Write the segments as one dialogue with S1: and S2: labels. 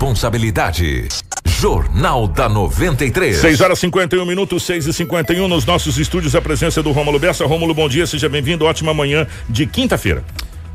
S1: responsabilidade. Jornal da 93.
S2: 6 horas 51 minutos, 6 e 51 nos nossos estúdios. A presença do Rômulo Bessa. Rômulo, bom dia, seja bem-vindo. Ótima manhã de quinta-feira.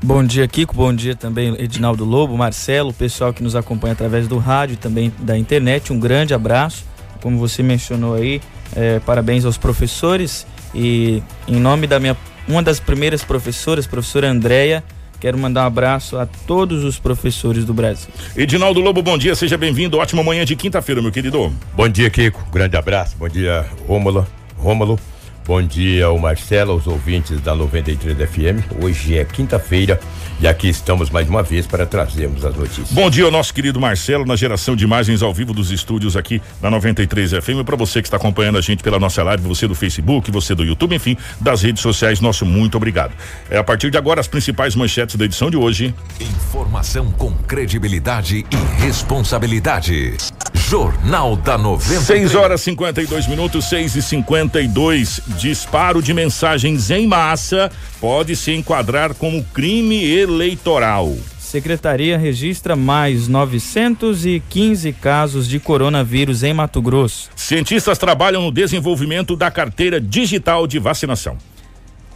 S3: Bom dia, Kiko. Bom dia também, Edinaldo Lobo, Marcelo, o pessoal que nos acompanha através do rádio e também da internet. Um grande abraço. Como você mencionou aí, é, parabéns aos professores e em nome da minha uma das primeiras professoras, professora Andréia, Quero mandar um abraço a todos os professores do Brasil.
S2: Edinaldo Lobo, bom dia, seja bem-vindo. Ótima manhã de quinta-feira, meu querido.
S4: Bom dia, Kiko. Grande abraço. Bom dia, Rômulo. Rômulo. Bom dia, o Marcelo, aos ouvintes da 93 FM. Hoje é quinta-feira e aqui estamos mais uma vez para trazermos as notícias.
S2: Bom dia ao nosso querido Marcelo na geração de imagens ao vivo dos estúdios aqui da 93 FM. Para você que está acompanhando a gente pela nossa live, você do Facebook, você do YouTube, enfim, das redes sociais, nosso muito obrigado. É a partir de agora as principais manchetes da edição de hoje.
S1: Informação com credibilidade e responsabilidade. Jornal da 93.
S2: 6 horas 52 minutos, 6 e 52 Disparo de mensagens em massa pode se enquadrar como crime eleitoral.
S3: Secretaria registra mais 915 casos de coronavírus em Mato Grosso.
S2: Cientistas trabalham no desenvolvimento da carteira digital de vacinação.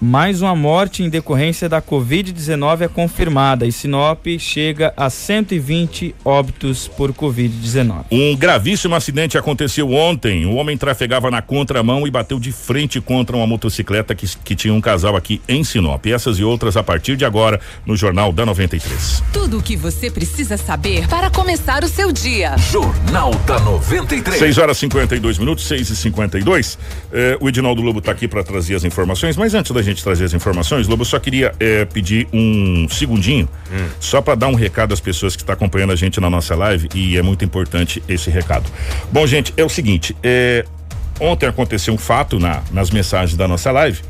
S3: Mais uma morte em decorrência da Covid-19 é confirmada e Sinop chega a 120 óbitos por Covid-19.
S2: Um gravíssimo acidente aconteceu ontem. O homem trafegava na contramão e bateu de frente contra uma motocicleta que, que tinha um casal aqui em Sinop. Essas e outras a partir de agora no Jornal da 93.
S5: Tudo o que você precisa saber para começar o seu dia.
S1: Jornal da 93.
S2: 6 horas 52 minutos, 6 e 52 eh, O Edinaldo Lobo está aqui para trazer as informações, mas antes da gente gente trazer as informações, Lobo, eu só queria é, pedir um segundinho, hum. só para dar um recado às pessoas que estão tá acompanhando a gente na nossa live e é muito importante esse recado. Bom, gente, é o seguinte, é, ontem aconteceu um fato na, nas mensagens da nossa live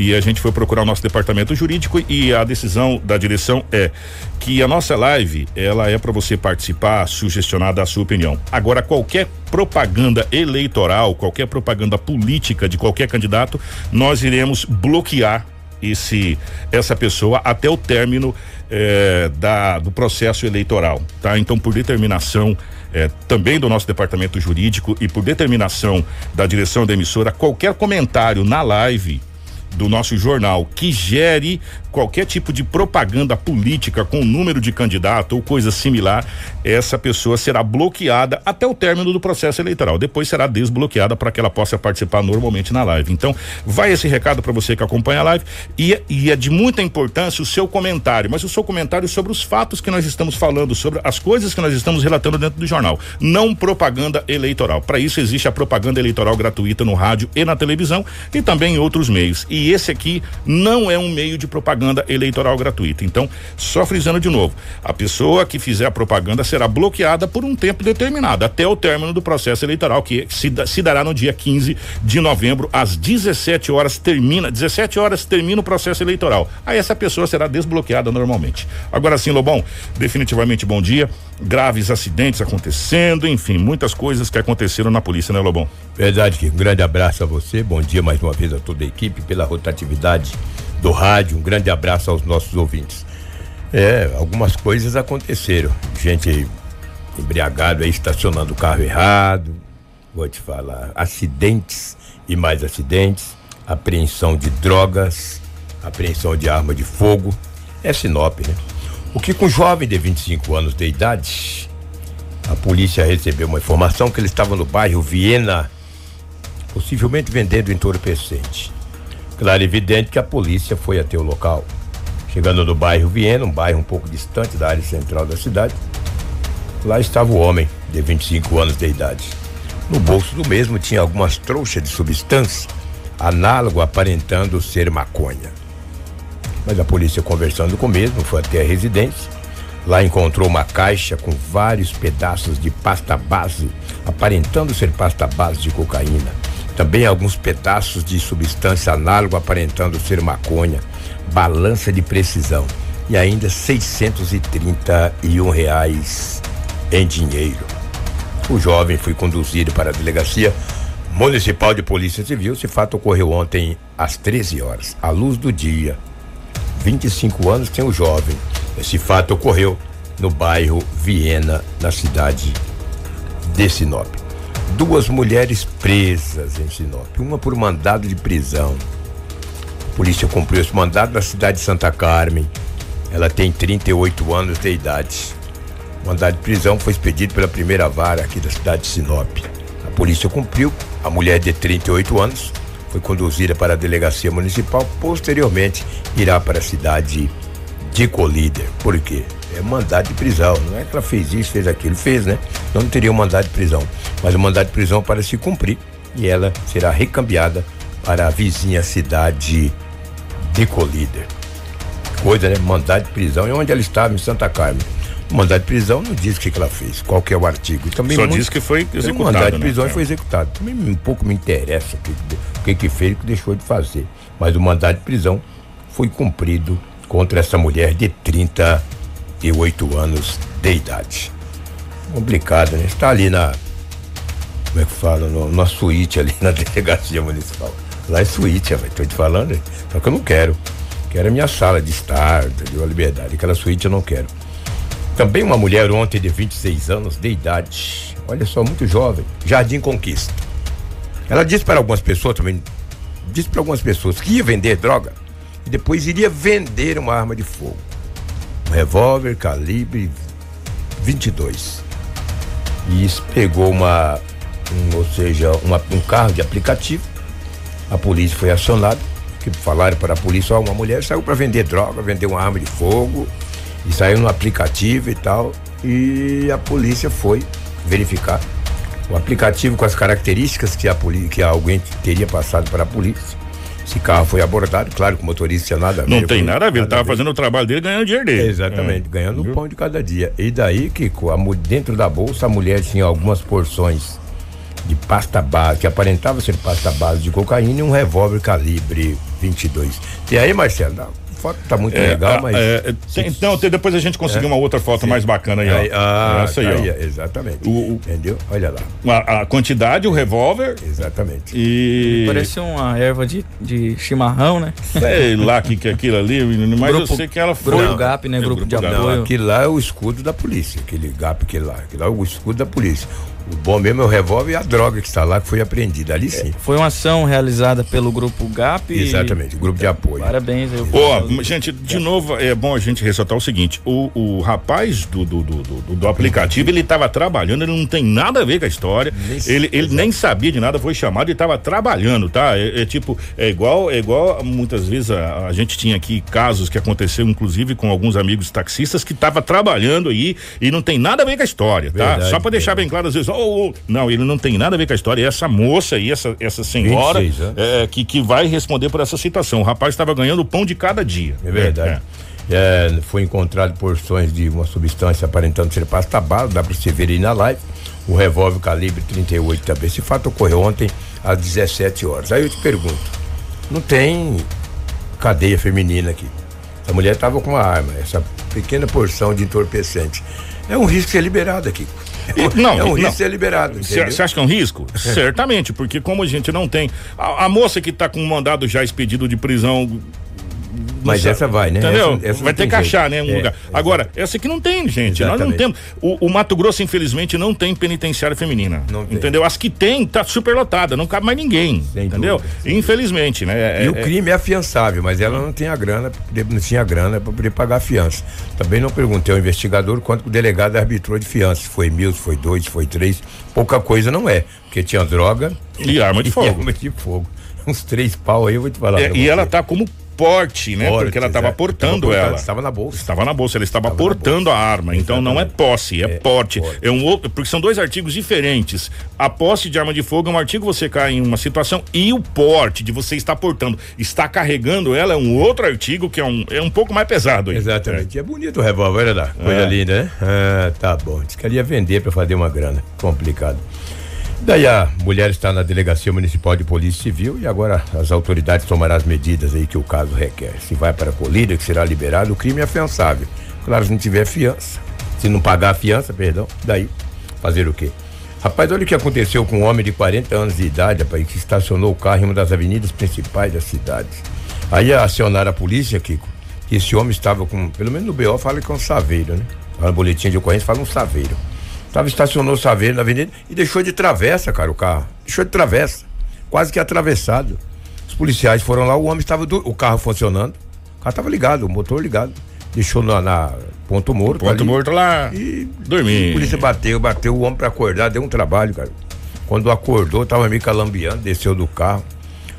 S2: e a gente foi procurar o nosso departamento jurídico e a decisão da direção é que a nossa live ela é para você participar, sugestionar da sua opinião. Agora qualquer propaganda eleitoral, qualquer propaganda política de qualquer candidato, nós iremos bloquear esse essa pessoa até o término eh, da, do processo eleitoral, tá? Então, por determinação eh, também do nosso departamento jurídico e por determinação da direção da emissora, qualquer comentário na live do nosso jornal que gere qualquer tipo de propaganda política com número de candidato ou coisa similar, essa pessoa será bloqueada até o término do processo eleitoral. Depois será desbloqueada para que ela possa participar normalmente na live. Então, vai esse recado para você que acompanha a live e, e é de muita importância o seu comentário, mas o seu comentário sobre os fatos que nós estamos falando, sobre as coisas que nós estamos relatando dentro do jornal, não propaganda eleitoral. Para isso existe a propaganda eleitoral gratuita no rádio e na televisão e também em outros meios. E esse aqui não é um meio de propaganda eleitoral gratuita. Então, só frisando de novo, a pessoa que fizer a propaganda será bloqueada por um tempo determinado, até o término do processo eleitoral, que se, se dará no dia 15 de novembro, às 17 horas termina, 17 horas termina o processo eleitoral. Aí essa pessoa será desbloqueada normalmente. Agora sim, Lobão, definitivamente bom dia. Graves acidentes acontecendo, enfim, muitas coisas que aconteceram na polícia, né, Lobão?
S4: Verdade, um grande abraço a você, bom dia mais uma vez a toda a equipe pela rotatividade do rádio, um grande abraço aos nossos ouvintes. É, algumas coisas aconteceram. Gente embriagado aí estacionando o carro errado, vou te falar, acidentes e mais acidentes, apreensão de drogas, apreensão de arma de fogo. É Sinop, né? O que com um jovem de 25 anos de idade, a polícia recebeu uma informação que ele estava no bairro Viena possivelmente vendendo entorpecente. Claro, evidente que a polícia foi até o local. Chegando no bairro Viena, um bairro um pouco distante da área central da cidade, lá estava o homem, de 25 anos de idade. No bolso do mesmo tinha algumas trouxas de substância, análogo aparentando ser maconha. Mas a polícia, conversando com o mesmo, foi até a residência. Lá encontrou uma caixa com vários pedaços de pasta base, aparentando ser pasta base de cocaína também alguns pedaços de substância análoga aparentando ser maconha, balança de precisão e ainda 631 reais em dinheiro. O jovem foi conduzido para a delegacia municipal de polícia civil. Esse fato ocorreu ontem às 13 horas, à luz do dia. 25 anos tem o jovem. Esse fato ocorreu no bairro Viena, na cidade de Sinop. Duas mulheres presas em Sinop, uma por mandado de prisão. A polícia cumpriu esse mandado na cidade de Santa Carmen. Ela tem 38 anos de idade. O mandado de prisão foi expedido pela primeira vara aqui da cidade de Sinop. A polícia cumpriu. A mulher de 38 anos foi conduzida para a delegacia municipal. Posteriormente, irá para a cidade de Colíder. Por quê? É mandado de prisão. Não é que ela fez isso, fez aquilo. Fez, né? Não teria um mandado de prisão. Mas o mandado de prisão para se cumprir e ela será recambiada para a vizinha cidade de Colíder. Coisa, né? Mandado de prisão. E onde ela estava, em Santa Carmen. O mandado de prisão não diz o que, que ela fez, qual que é o artigo. E também
S2: Só
S4: muito-
S2: diz que foi executado.
S4: o mandado de
S2: né?
S4: prisão
S2: É.
S4: foi executado. Também um pouco me interessa o que, o que, que fez e o que deixou de fazer. Mas o mandado de prisão foi cumprido contra essa mulher de 38 anos de idade. Complicado, né? Está ali na. Como é que fala? Na suíte ali na delegacia municipal. Lá é suíte, velho. Tô te falando. Só que eu não quero. Quero a minha sala de estar, entendeu? A liberdade. Aquela suíte eu não quero. Também uma mulher ontem de 26 anos de idade, olha só, muito jovem, Jardim Conquista. Ela disse para algumas pessoas também, disse para algumas pessoas que ia vender droga e depois iria vender uma arma de fogo. Revólver calibre 22. E isso pegou uma, um, ou seja, uma- um carro de aplicativo. A polícia foi acionada, que falaram para a polícia, ó, uma mulher saiu para vender droga, vender uma arma de fogo, e saiu no aplicativo e tal. E a polícia foi verificar o aplicativo com as características que a polícia, que alguém teria passado para a polícia. Esse carro foi abordado, claro que o motorista tinha nada a ver.
S2: Não tem nada a ver, ele tava fazendo o trabalho dele ganhando dinheiro dele.
S4: Exatamente,
S2: É.
S4: ganhando o pão de cada dia. E daí, Kiko, a, dentro da bolsa a mulher tinha algumas porções de pasta base, que aparentava ser pasta base de cocaína e um revólver calibre 22. E aí, Marcelo, foto tá muito
S2: É,
S4: legal,
S2: ah,
S4: mas.
S2: é, é, tem- então, tem- depois a gente conseguiu uma outra foto mais bacana aí, ó.
S4: Aí, ah,
S2: Essa aí,
S4: tá
S2: ó.
S4: aí, exatamente.
S2: O- o-
S4: Entendeu? Olha lá,
S2: A, a quantidade, o revólver
S4: exatamente.
S2: e.
S3: Parece uma erva de, de chimarrão, né?
S2: Sei lá que que é aquilo ali, menino, mas
S3: Grupo-
S2: eu sei que ela foi.
S3: Grupo GAP, né?
S2: É,
S3: Grupo de apoio.
S4: Não, aquilo lá é o escudo da polícia, aquele gap aquele lá. Aquilo lá é o escudo da polícia. O bom mesmo é o revólver e a droga que está lá, que foi apreendida. Ali sim.
S3: Foi uma ação realizada pelo grupo GAP. e-
S4: Exatamente, grupo de apoio.
S3: Parabéns
S2: Ó,
S3: pessoal.
S2: gente, de novo, é bom a gente ressaltar o seguinte: o, o rapaz do, do, do, do- do aplicativo, ele estava trabalhando, ele não tem nada a ver com a história. Ele, ele nem sabia de nada, foi chamado e estava trabalhando, tá? É, é tipo, é igual, é igual muitas vezes a, a gente tinha aqui casos que aconteceu, inclusive, com alguns amigos taxistas que estava trabalhando aí e não tem nada a ver com a história, tá?
S4: Verdade,
S2: Só para deixar bem claro, às vezes, oh, não, ele não tem nada a ver com a história. E essa moça aí, essa, essa senhora,
S4: 26 anos.
S2: é, que, que vai responder por essa situação. O rapaz estava ganhando o pão de cada dia.
S4: É verdade. É, foi encontrado porções de uma substância aparentando ser pasta base, dá para você ver aí na live. O revólver calibre 38 também. Esse fato ocorreu ontem às 17 horas. Aí eu te pergunto: não tem cadeia feminina aqui? A mulher estava com uma arma, essa pequena porção de entorpecente. É um risco ser liberado aqui. É
S2: Não,
S4: é um risco ser liberado.
S2: Você acha que é um risco? Certamente, porque como a gente não tem. A, a moça que está com um mandado já expedido de prisão.
S4: Mas
S2: não
S4: essa vai, né?
S2: Entendeu?
S4: Essa- essa
S2: vai ter que achar,
S4: jeito.
S2: né? Um
S4: É,
S2: lugar.
S4: exato.
S2: Agora, essa aqui não tem, gente. Nós não
S4: Exatamente.
S2: temos. O, o Mato Grosso, infelizmente, não tem penitenciária feminina.
S4: Não tem.
S2: Entendeu? As que tem, tá super lotada, não cabe mais ninguém.
S4: Sem
S2: entendeu?
S4: dúvida,
S2: Infelizmente, né?
S4: E
S2: É-
S4: o
S2: é-
S4: crime é afiançável, mas ela não tem a grana, não tinha grana para poder pagar a fiança. Também não perguntei ao investigador quanto o delegado arbitrou de fiança. Se foi mil, se foi dois, se foi três. Pouca coisa não é, porque tinha droga
S2: E arma de
S4: e
S2: fogo.
S4: arma de fogo. Uns três pau aí, eu vou te falar.
S2: É, e
S4: você.
S2: ela tá como porte, né?
S4: Porte,
S2: Porque ela estava
S4: exato.
S2: portando ela.
S4: estava na bolsa.
S2: Estava na bolsa, ela estava portando a arma. Então não é
S4: Exatamente.
S2: posse, é,
S4: É,
S2: porte.
S4: porte.
S2: É um outro, porque são dois artigos diferentes. A posse de arma de fogo é um artigo você cai em uma situação e o porte de você estar portando, está carregando ela é um outro artigo que é um, é um pouco mais pesado. aí.
S4: Exatamente. É. bonito o revólver, olha lá. Coisa
S2: É.
S4: linda, né? Ah, tá bom. Diz que ela ia vender para fazer uma grana. Complicado. Daí a mulher está na delegacia municipal de polícia civil e agora as autoridades tomarão as medidas aí que o caso requer. Se vai para a colíder, que será liberado, o crime é afiançável. Claro, se não tiver fiança, se não pagar a fiança, perdão, daí fazer o quê? Rapaz, olha o que aconteceu com um homem de 40 anos de idade, rapaz, que estacionou o carro em uma das avenidas principais da cidade. Aí acionaram a polícia, Kiko, que esse homem estava com, pelo menos no BO fala que é um saveiro, né? no boletim de ocorrência fala um saveiro. Tava, estacionou o saveiro na avenida e deixou de travessa, cara, o carro. Deixou de travessa. Quase que atravessado. Os policiais foram lá, o homem estava, o carro funcionando. O carro estava ligado, o motor ligado. Deixou na, na ponto morto.
S2: Ponto
S4: ali,
S2: morto lá.
S4: E
S2: dormir.
S4: A polícia bateu, bateu o homem para acordar, deu um trabalho, cara. Quando acordou, tava meio calambiando, desceu do carro.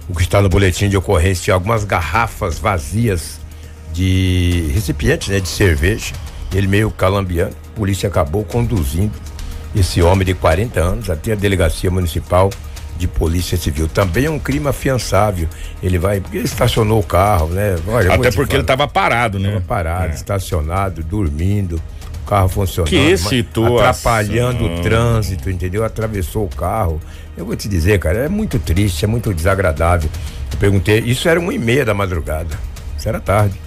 S4: O que está no boletim de ocorrência tinha algumas garrafas vazias de recipientes, né, de cerveja. Ele meio calambiando. A polícia acabou conduzindo esse homem de 40 anos até a delegacia municipal de polícia civil. Também é um crime afiançável. Ele vai, porque ele estacionou o carro, né?
S2: Olha, Até porque ele estava parado, né?
S4: Tava parado, é. estacionado, dormindo, o carro funcionando.
S2: Que situação.
S4: Atrapalhando o trânsito, entendeu? Atravessou o carro. Eu vou te dizer, cara, é muito triste, é muito desagradável. Eu perguntei, isso era uma e meia da madrugada. Isso era tarde.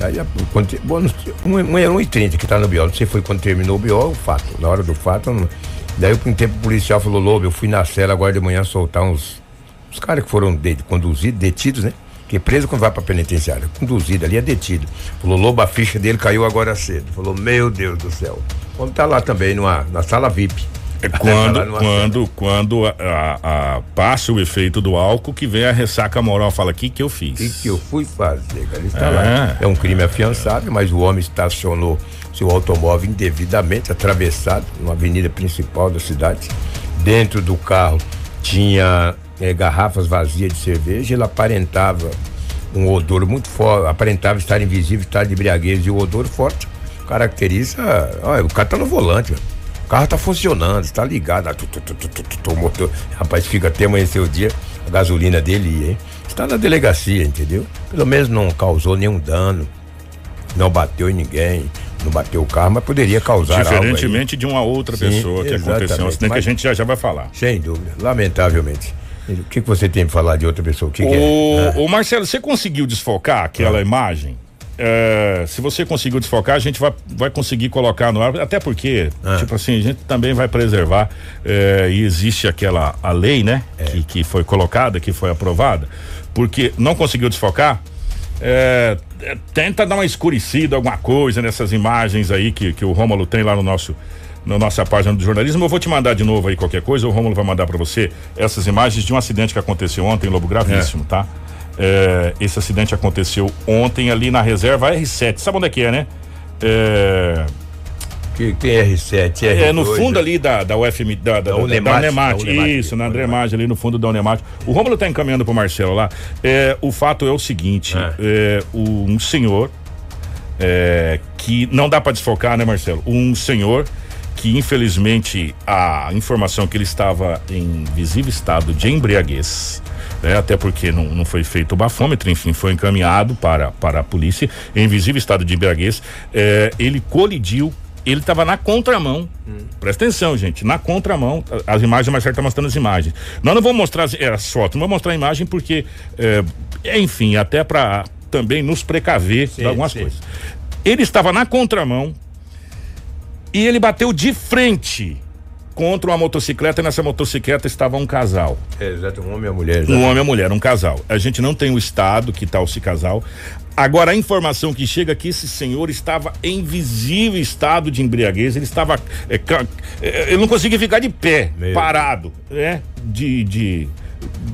S4: Aí, quando, bom, um, e trinta que tá no BO, não sei se foi quando terminou o BO, o fato. Na hora do fato, não, daí um tempo o policial falou, Lobo, eu fui na cela agora de manhã soltar uns, uns caras que foram de, conduzidos, detidos, né? Que preso quando vai pra penitenciária, conduzido ali é detido. Falou, Lobo, a ficha dele caiu agora cedo. Falou, meu Deus do céu. Vamos tá lá também numa, na sala VIP.
S2: É quando, quando, quando a, a, a, passa o efeito do álcool que vem a ressaca moral, fala, o que que eu fiz? O
S4: que eu fui fazer? Cara, está é. lá. É um crime afiançável, mas o homem estacionou seu automóvel indevidamente atravessado numa avenida principal da cidade. Dentro do carro tinha é, garrafas vazias de cerveja, ele aparentava um odor muito forte, aparentava estar invisível, estar de embriaguez e o odor forte caracteriza, olha, o cara tá no volante. O carro tá funcionando, está ligado. Tu, tu, tu, o motor, rapaz, fica até amanhecer o dia, a gasolina dele ia, hein? Está na delegacia, entendeu? Pelo menos não causou nenhum dano, não bateu em ninguém, não bateu o carro, mas poderia causar
S2: Diferentemente de uma outra Sim, pessoa que aconteceu, um acidente que a gente já, já vai falar.
S4: Sem dúvida, lamentavelmente. O que, que você tem para falar de outra pessoa? O que,
S2: o,
S4: que é?
S2: o Marcelo, você conseguiu desfocar aquela ah. imagem? É, se você conseguiu desfocar, a gente vai, vai conseguir colocar no ar, até porque, ah. tipo assim, a gente também vai preservar é, e existe aquela a lei, né? É. Que, que foi colocada, que foi aprovada, porque não conseguiu desfocar, é, tenta dar uma escurecida, alguma coisa nessas imagens aí que, que o Rômulo tem lá no nosso na nossa página do jornalismo. Eu vou te mandar de novo aí qualquer coisa, o Rômulo vai mandar para você essas imagens de um acidente que aconteceu ontem, Lobo, gravíssimo, é. tá? É, esse acidente aconteceu ontem ali na reserva R7. Sabe onde é que é, né?
S4: É. Que tem R7?
S2: É, é no fundo né? ali da, da UFM, da, da, da, Unemate, da Unemate, Unemate isso, na Andremate, ali no fundo da Unemate. O Rômulo está encaminhando para o Marcelo lá. É, o fato é o seguinte: é. é um senhor é, que não dá para desfocar, né, Marcelo? Um senhor que infelizmente a informação que ele estava em visível estado de embriaguez né? até porque não, não foi feito o bafômetro, enfim, foi encaminhado para, para a polícia em visível estado de embriaguez. É, ele colidiu ele estava na contramão. Hum. Presta atenção, gente. Na contramão, as imagens, mais certo tá mostrando as imagens. Nós não vamos mostrar as, é, as fotos, não vamos mostrar a imagem porque, é, enfim, até para também nos precaver sim, de algumas sim. coisas. Ele estava na contramão e ele bateu de frente contra uma motocicleta e nessa motocicleta estava um casal.
S4: É, exato, um homem e uma mulher.
S2: Um homem e uma mulher, um casal. A gente não tem o estado que tal tá esse casal. Agora a informação que chega aqui, esse senhor estava em visível estado de embriaguez, ele estava, é, é, ele não conseguia ficar de pé, Meu parado, né? De, de,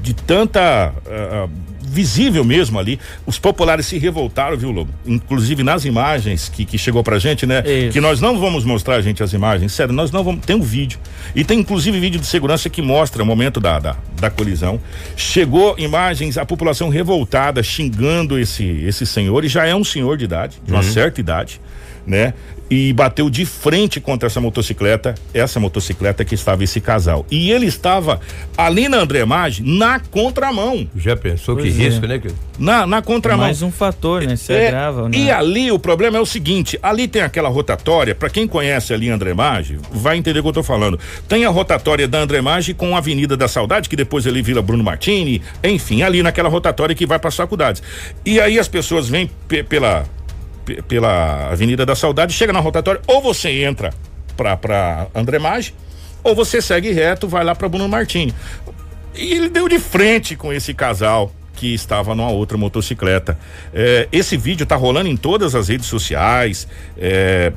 S2: de tanta uh, visível mesmo ali. Os populares se revoltaram, viu, Lobo? Inclusive nas imagens que, que chegou pra gente, né? Isso. Que nós não vamos mostrar, gente, as imagens. Sério, nós não vamos. Tem um vídeo. E tem inclusive vídeo de segurança que mostra o momento da, da, da colisão. Chegou imagens, a população revoltada, xingando esse, esse senhor, e já é um senhor de idade, de uma uhum. certa idade, né? E bateu de frente contra essa motocicleta, essa motocicleta que estava esse casal. E ele estava ali na Andremage na contramão.
S4: Já pensou pois que é. risco, né?
S2: Na, na contramão. É
S3: mais um fator, né? Se é, agrava.
S2: Né? E ali o problema é o seguinte: ali tem aquela rotatória, para quem conhece ali a Andremage, vai entender o que eu tô falando. Tem a rotatória da Andremage com a Avenida da Saudade, que depois ali vira Bruno Martini, enfim, ali naquela rotatória que vai para as faculdades. E aí as pessoas vêm pela pela Avenida da Saudade, chega na rotatória, ou você entra pra, pra André Maggi, ou você segue reto, vai lá pra Bruno Martini. E ele deu de frente com esse casal que estava numa outra motocicleta. É, esse vídeo tá rolando em todas as redes sociais. É,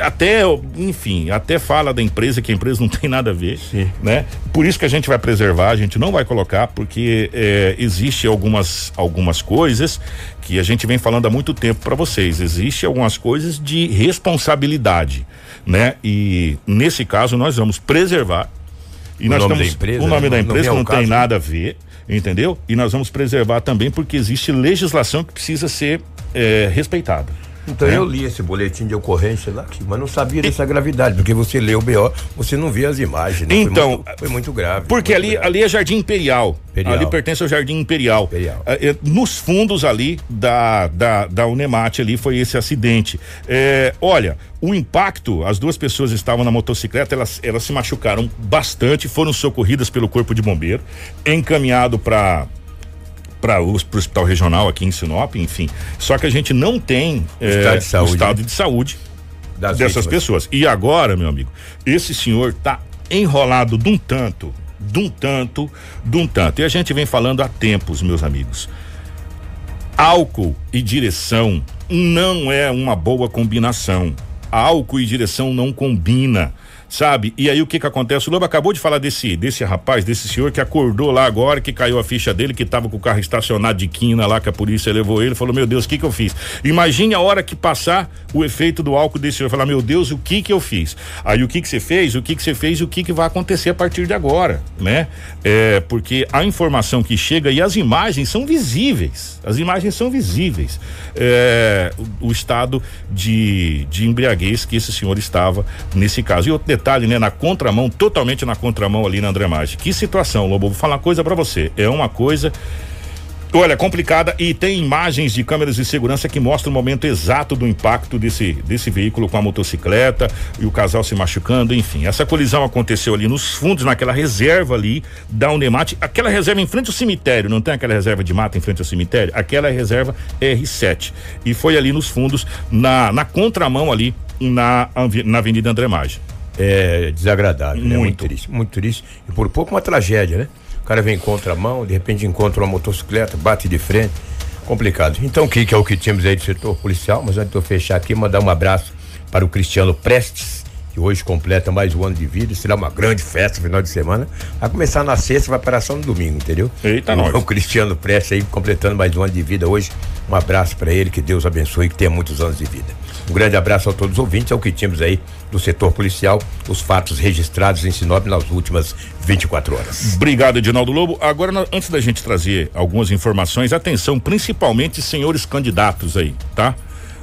S2: até, enfim, até fala da empresa que a empresa não tem nada a ver, Sim. né? Por isso que a gente vai preservar, a gente não vai colocar, porque é, existe algumas, algumas coisas que a gente vem falando há muito tempo para vocês. Existe algumas coisas de responsabilidade, né? E nesse caso nós vamos preservar. E
S4: o
S2: nós
S4: nome
S2: estamos,
S4: da empresa,
S2: o nome
S4: né?
S2: da
S4: Não
S2: empresa
S4: é o
S2: não tem
S4: caso,
S2: nada a ver, entendeu? E nós vamos preservar também porque existe legislação que precisa ser é, respeitada.
S4: Então
S2: né?
S4: eu li esse boletim de ocorrência lá, aqui, mas não sabia dessa gravidade, porque você lê o BO, você não vê as imagens. né? Foi
S2: Então,
S4: muito- foi muito, grave.
S2: Porque
S4: muito
S2: ali,
S4: grave.
S2: ali é Jardim Imperial.
S4: Imperial.
S2: Ali pertence ao Jardim Imperial.
S4: Imperial.
S2: É, é, nos fundos ali da, da, da Unemate ali foi esse acidente. É, olha, o impacto, as duas pessoas estavam na motocicleta, elas, elas se machucaram bastante, foram socorridas pelo Corpo de Bombeiro, encaminhado para para o hospital regional aqui em Sinop, enfim. Só que a gente não tem é,
S4: Estado de saúde,
S2: o estado
S4: né?
S2: de saúde
S4: Das
S2: dessas
S4: vítimas.
S2: pessoas. E agora, meu amigo, esse senhor tá enrolado de um tanto, de um tanto, de um tanto. E a gente vem falando há tempos, meus amigos. Álcool e direção não é uma boa combinação. Álcool e direção não combina. Sabe? E aí o que que acontece? O Lobo acabou de falar desse desse rapaz, desse senhor que acordou lá agora, que caiu a ficha dele, que tava com o carro estacionado de quina lá, que a polícia levou ele, falou: "Meu Deus, o que que eu fiz?". Imagine a hora que passar o efeito do álcool desse senhor, falar: "Meu Deus, o que que eu fiz?". Aí o que que você fez? O que que você fez? E o que que vai acontecer a partir de agora, né? É, porque a informação que chega e as imagens são visíveis. As imagens são visíveis. É, o, o estado de, de embriaguez que esse senhor estava nesse caso. E outro detalhe, né? Na contramão, totalmente na contramão ali na André Maggi. Que situação, Lobo. Vou falar uma coisa pra você. É uma coisa. Olha, complicada e tem imagens de câmeras de segurança que mostram o momento exato do impacto desse, desse veículo com a motocicleta e o casal se machucando, enfim. Essa colisão aconteceu ali nos fundos, naquela reserva ali da Unemate, aquela reserva em frente ao cemitério, não tem aquela reserva de mata em frente ao cemitério? Aquela é reserva R7. E foi ali nos fundos, na, na contramão ali, na, na Avenida André Maggi.
S4: É desagradável, né?
S2: Muito.
S4: Muito triste, muito triste. E por pouco uma tragédia, né? O cara vem em contramão, de repente encontra uma motocicleta, bate de frente. Complicado. Então, o que, que é o que tínhamos aí do setor policial? Mas antes de eu fechar aqui, mandar um abraço para o Cristiano Prestes, que hoje completa mais um ano de vida. Será uma grande festa no final de semana. Vai começar na sexta, vai parar só no domingo, entendeu?
S2: Eita, nós.
S4: o Cristiano Prestes aí completando mais um ano de vida hoje. Um abraço para ele, que Deus abençoe, que tenha muitos anos de vida. Um grande abraço a todos os ouvintes, é o que tínhamos aí do setor policial, os fatos registrados em Sinop nas últimas 24 horas.
S2: Obrigado, Edinaldo Lobo. Agora, antes da gente trazer algumas informações, atenção, principalmente senhores candidatos aí, tá?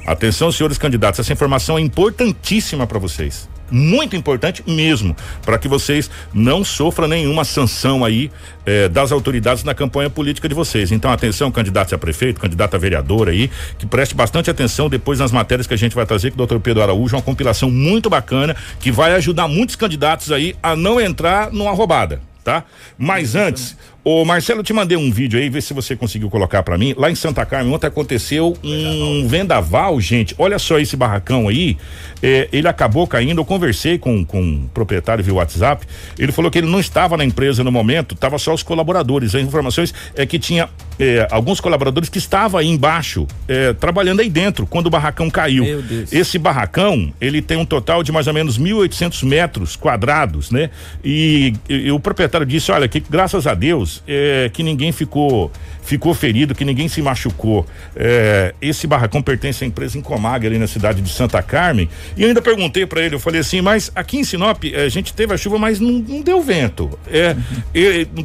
S2: Atenção, senhores candidatos, essa informação é importantíssima para vocês. Muito importante mesmo, para que vocês não sofram nenhuma sanção aí eh, das autoridades na campanha política de vocês. Então, atenção, candidatos a prefeito, candidato a vereador aí, que preste bastante atenção depois nas matérias que a gente vai trazer com o doutor Pedro Araújo, uma compilação muito bacana que vai ajudar muitos candidatos aí a não entrar numa roubada tá? Mas antes, ô Marcelo, eu te mandei um vídeo aí, vê se você conseguiu colocar pra mim. Lá em Santa Carmen, ontem aconteceu um vendaval, gente. Olha só esse barracão aí. é, ele acabou caindo. Eu conversei com, com um proprietário via WhatsApp. Ele falou que ele não estava na empresa no momento, tava só os colaboradores. As informações é que tinha é, alguns colaboradores que estavam aí embaixo, é, trabalhando aí dentro, quando o barracão caiu.
S3: Meu Deus.
S2: Esse barracão, ele tem um total de mais ou menos 1.800 metros quadrados, né? E, e o proprietário disse, olha, que graças a Deus é, que ninguém ficou ficou ferido, que ninguém se machucou. É, esse barracão pertence à empresa Incomag ali na cidade de Santa Carmen. E eu ainda perguntei para ele, eu falei assim, mas aqui em Sinop eh, a gente teve a chuva, mas não, não deu vento. É,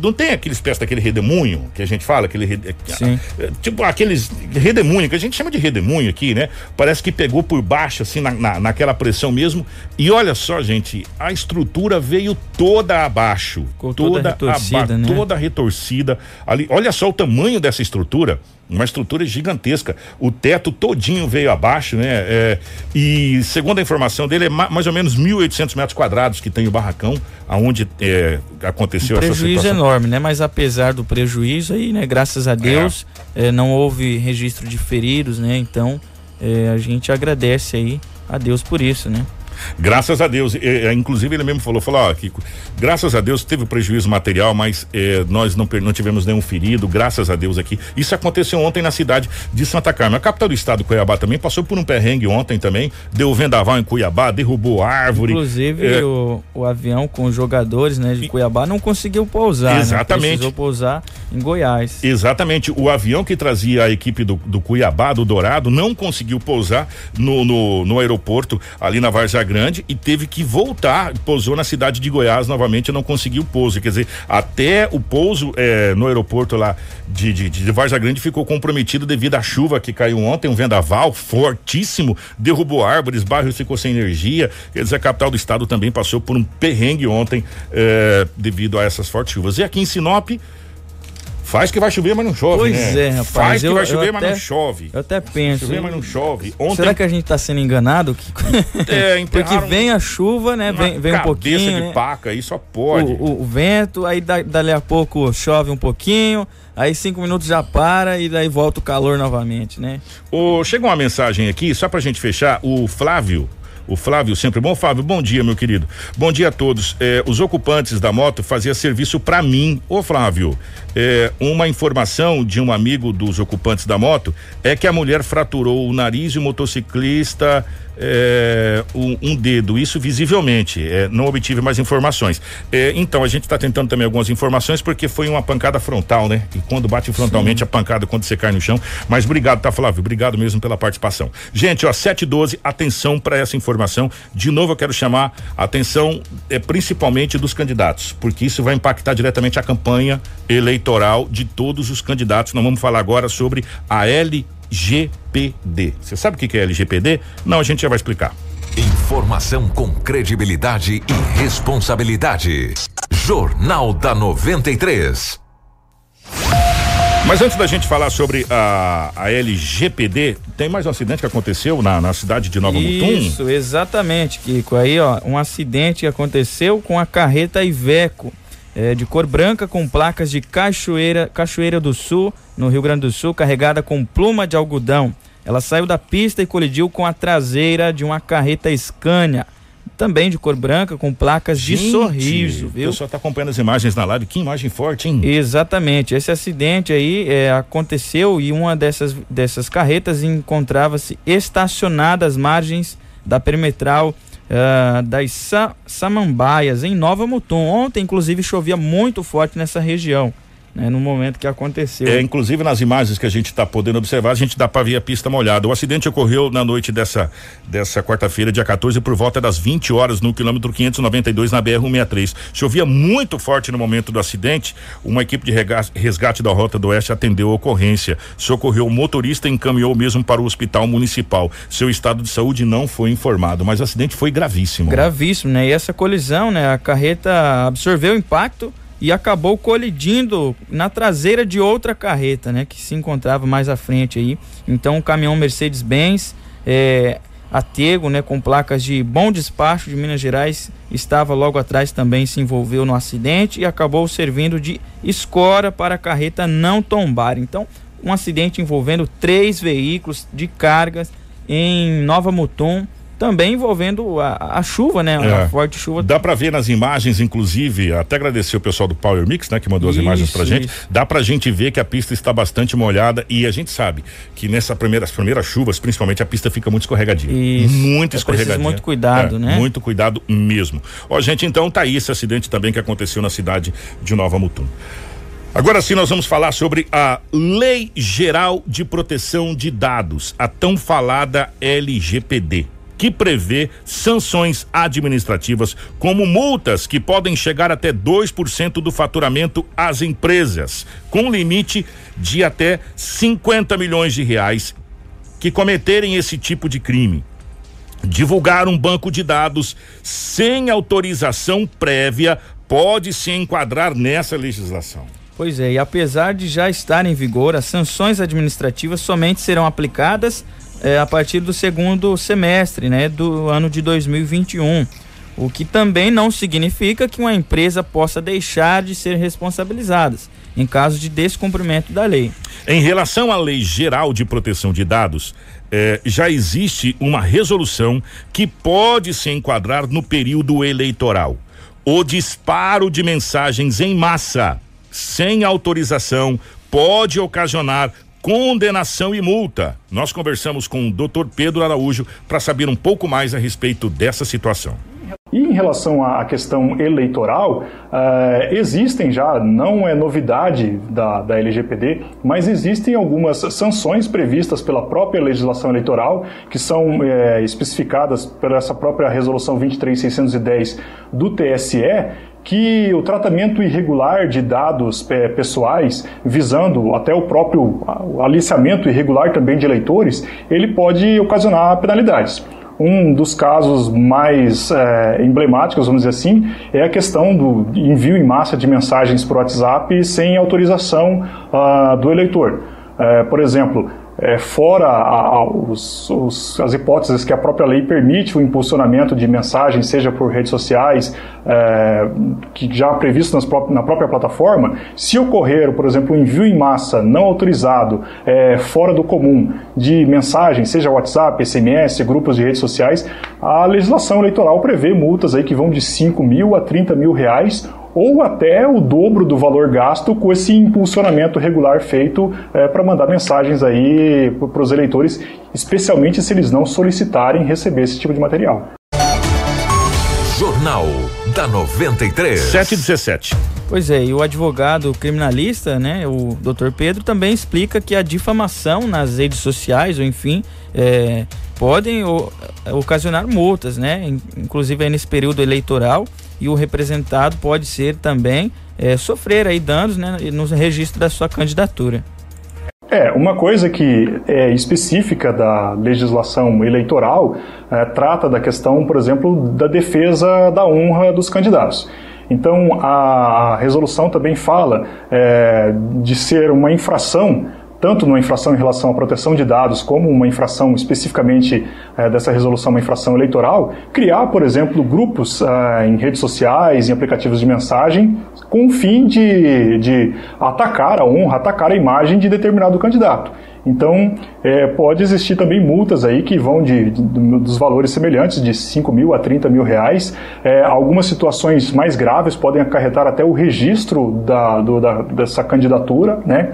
S2: não tem aqueles pés daquele redemoinho que a gente fala, aquele
S3: Sim.
S2: é, tipo aqueles redemoinho, que a gente chama de redemoinho aqui, né? Parece que pegou por baixo, assim, na, na- naquela pressão mesmo. E olha só, gente, a estrutura veio toda abaixo.
S3: Ficou toda retorcida, né?
S2: Toda retorcida. Ali, olha só o tamanho dessa estrutura. Uma estrutura gigantesca. O teto todinho veio abaixo, né? É, e segundo a informação dele, é ma- mais ou menos 1.800 metros quadrados que tem o barracão, aonde é, aconteceu
S3: Um
S2: essa
S3: prejuízo
S2: situação.
S3: enorme, né? Mas apesar do prejuízo aí, né? Graças a Deus, eh, não houve registro de feridos, né? Então, eh, a gente agradece aí a Deus por isso, né?
S2: Graças a Deus, é, inclusive ele mesmo falou, falou, ó, Kiko, graças a Deus teve prejuízo material, mas é, nós não, não tivemos nenhum ferido, graças a Deus aqui. Isso aconteceu ontem na cidade de Santa Carmen. A capital do estado, Cuiabá, também passou por um perrengue ontem também, deu vendaval em Cuiabá, derrubou árvore.
S3: Inclusive é, o, o, avião com os jogadores, né, de Cuiabá não conseguiu pousar. Né?
S2: Exatamente. Né?
S3: Precisou pousar em Goiás.
S2: Exatamente. O avião que trazia a equipe do, do Cuiabá, do Dourado, não conseguiu pousar no, no, no aeroporto ali na Várzea Grande e teve que voltar, pousou na cidade de Goiás novamente não conseguiu pouso. Quer dizer, até o pouso é, no aeroporto lá de, de, de Grande ficou comprometido devido à chuva que caiu ontem, um vendaval fortíssimo, derrubou árvores, bairros ficou sem energia. Quer dizer, a capital do estado também passou por um perrengue ontem é, devido a essas fortes chuvas. E aqui em Sinop, Faz que vai chover, mas não chove.
S3: Pois
S2: né?
S3: é, rapaz.
S2: Faz que eu, vai chover, mas até, não chove.
S3: Eu até penso.
S2: Chover, mas não chove. Ontem...
S3: Será que a gente está sendo enganado? É, Porque vem a chuva, né? Vem, vem um pouquinho.
S2: de
S3: né?
S2: paca, aí só pode.
S3: O, o, o vento, aí da, dali a pouco chove um pouquinho. Aí cinco minutos já para e daí volta o calor novamente, né?
S2: O, chega uma mensagem aqui, só pra gente fechar, o Flávio o Flávio sempre bom. Flávio, bom dia, meu querido. Bom dia a todos. É, os ocupantes da moto faziam serviço para mim. Ô, Flávio, é, uma informação de um amigo dos ocupantes da moto é que a mulher fraturou o nariz e o motociclista é, um, um, dedo, isso visivelmente. É, não obtive mais informações. É, então, a gente está tentando também algumas informações porque foi uma pancada frontal, né? E quando bate frontalmente, Sim. a pancada quando você cai no chão. Mas obrigado, tá, Flávio? Obrigado mesmo pela participação. Gente, ó, 712, atenção para essa informação. De novo, eu quero chamar a atenção, é, principalmente dos candidatos, porque isso vai impactar diretamente a campanha eleitoral de todos os candidatos. Nós vamos falar agora sobre a L LGPD. Você sabe o que é LGPD? Não, a gente já vai explicar.
S1: Informação com credibilidade e responsabilidade. Jornal da 93.
S2: Mas antes da gente falar sobre a, a LGPD, tem mais um acidente que aconteceu na, na cidade de Nova Mutum?
S3: Isso, exatamente, Kiko. Aí, ó, um acidente que aconteceu com a carreta Iveco é, de cor branca com placas de Cachoeira, Cachoeira do Sul, no Rio Grande do Sul, carregada com pluma de algodão. Ela saiu da pista e colidiu com a traseira de uma carreta Scania, também de cor branca, com placas Gente, de sorriso, viu?
S2: O pessoal está acompanhando as imagens na live, que imagem forte, hein?
S3: Exatamente, esse acidente aí é, aconteceu e uma dessas, dessas carretas encontrava-se estacionada às margens da perimetral uh, das Sa Samambaias, em Nova Mutum. Ontem, inclusive, chovia muito forte nessa região né, no momento que aconteceu.
S2: É, inclusive nas imagens que a gente está podendo observar, a gente dá para ver a pista molhada. O acidente ocorreu na noite dessa dessa quarta-feira, dia 14, por volta das 20 horas no quilômetro 592 na BR 163. Chovia muito forte no momento do acidente. Uma equipe de resgate da Rota do Oeste atendeu a ocorrência, socorreu o motorista e encaminhou mesmo para o hospital municipal. Seu estado de saúde não foi informado, mas o acidente foi gravíssimo.
S3: Gravíssimo, né? E essa colisão, né? A carreta absorveu o impacto e acabou colidindo na traseira de outra carreta, né, que se encontrava mais à frente aí. Então, o caminhão Mercedes-Benz é, Atego, né, com placas de bom despacho de Minas Gerais, estava logo atrás também se envolveu no acidente e acabou servindo de escora para a carreta não tombar. Então, um acidente envolvendo três veículos de cargas em Nova Mutum também envolvendo a, a chuva, né? É. A forte chuva.
S2: Dá para ver nas imagens, inclusive, até agradecer o pessoal do Power Mix, né? Que mandou isso, as imagens pra gente. Isso. Dá pra gente ver que a pista está bastante molhada e a gente sabe que nessas primeiras, primeiras chuvas, principalmente, a pista fica muito escorregadinha. Isso. Muito é escorregadinha.
S3: muito cuidado,
S2: é,
S3: né?
S2: Muito cuidado mesmo. Ó, gente, então tá aí esse acidente também que aconteceu na cidade de Nova Mutum. Agora sim, nós vamos falar sobre a Lei Geral de Proteção de Dados, a tão falada LGPD que prevê sanções administrativas, como multas que podem chegar até 2% do faturamento às empresas, com limite de até 50 milhões de reais que cometerem esse tipo de crime. Divulgar um banco de dados sem autorização prévia pode se enquadrar nessa legislação.
S3: Pois é, e apesar de já estar em vigor, as sanções administrativas somente serão aplicadas é, a partir do segundo semestre né, do ano de 2021. o que também não significa que uma empresa possa deixar de ser responsabilizada em caso de descumprimento da lei.
S2: Em relação à Lei Geral de Proteção de Dados, eh, já existe uma resolução que pode se enquadrar no período eleitoral. O disparo de mensagens em massa, sem autorização, pode ocasionar condenação e multa. Nós conversamos com o Dr. Pedro Araújo para saber um pouco mais a respeito dessa situação.
S6: E em relação à questão eleitoral, uh, existem já, não é novidade da, da LGPD, mas existem algumas sanções previstas pela própria legislação eleitoral, que são é, especificadas pela essa própria resolução 23610 do TSE, que o tratamento irregular de dados é, pessoais, visando até o próprio aliciamento irregular também de eleitores, ele pode ocasionar penalidades. Um dos casos mais é, emblemáticos, vamos dizer assim, é a questão do envio em massa de mensagens por WhatsApp sem autorização uh, do eleitor. É, por exemplo, é, fora a, a, os, os, as hipóteses que a própria lei permite o impulsionamento de mensagens, seja por redes sociais, é, que já previsto nas na própria plataforma, se ocorrer, por exemplo, um envio em massa não autorizado, é, fora do comum, de mensagens, seja WhatsApp, SMS, grupos de redes sociais, a legislação eleitoral prevê multas aí que vão de 5 mil a 30 mil reais ou até o dobro do valor gasto com esse impulsionamento regular feito é, para mandar mensagens aí para os eleitores, especialmente se eles não solicitarem receber esse tipo de material.
S1: Jornal da 93.
S2: 717.
S3: Pois é, e o advogado criminalista, né, o Dr. Pedro, também explica que a difamação nas redes sociais, ou enfim, é, podem o, ocasionar multas, né? Inclusive nesse período eleitoral e o representado pode ser também é, sofrer aí danos né, no registro da sua candidatura.
S6: É, uma coisa que é específica da legislação eleitoral é, trata da questão, por exemplo, da defesa da honra dos candidatos. Então, a resolução também fala é, de ser uma infração tanto numa infração em relação à proteção de dados, como uma infração especificamente é, dessa resolução, uma infração eleitoral, criar, por exemplo, grupos é, em redes sociais, em aplicativos de mensagem, com o fim de, de atacar a honra, atacar a imagem de determinado candidato. Então, é, pode existir também multas aí que vão de, de, dos valores semelhantes, de 5 mil a 30 mil reais. É, algumas situações mais graves podem acarretar até o registro da, do, da, dessa candidatura, né?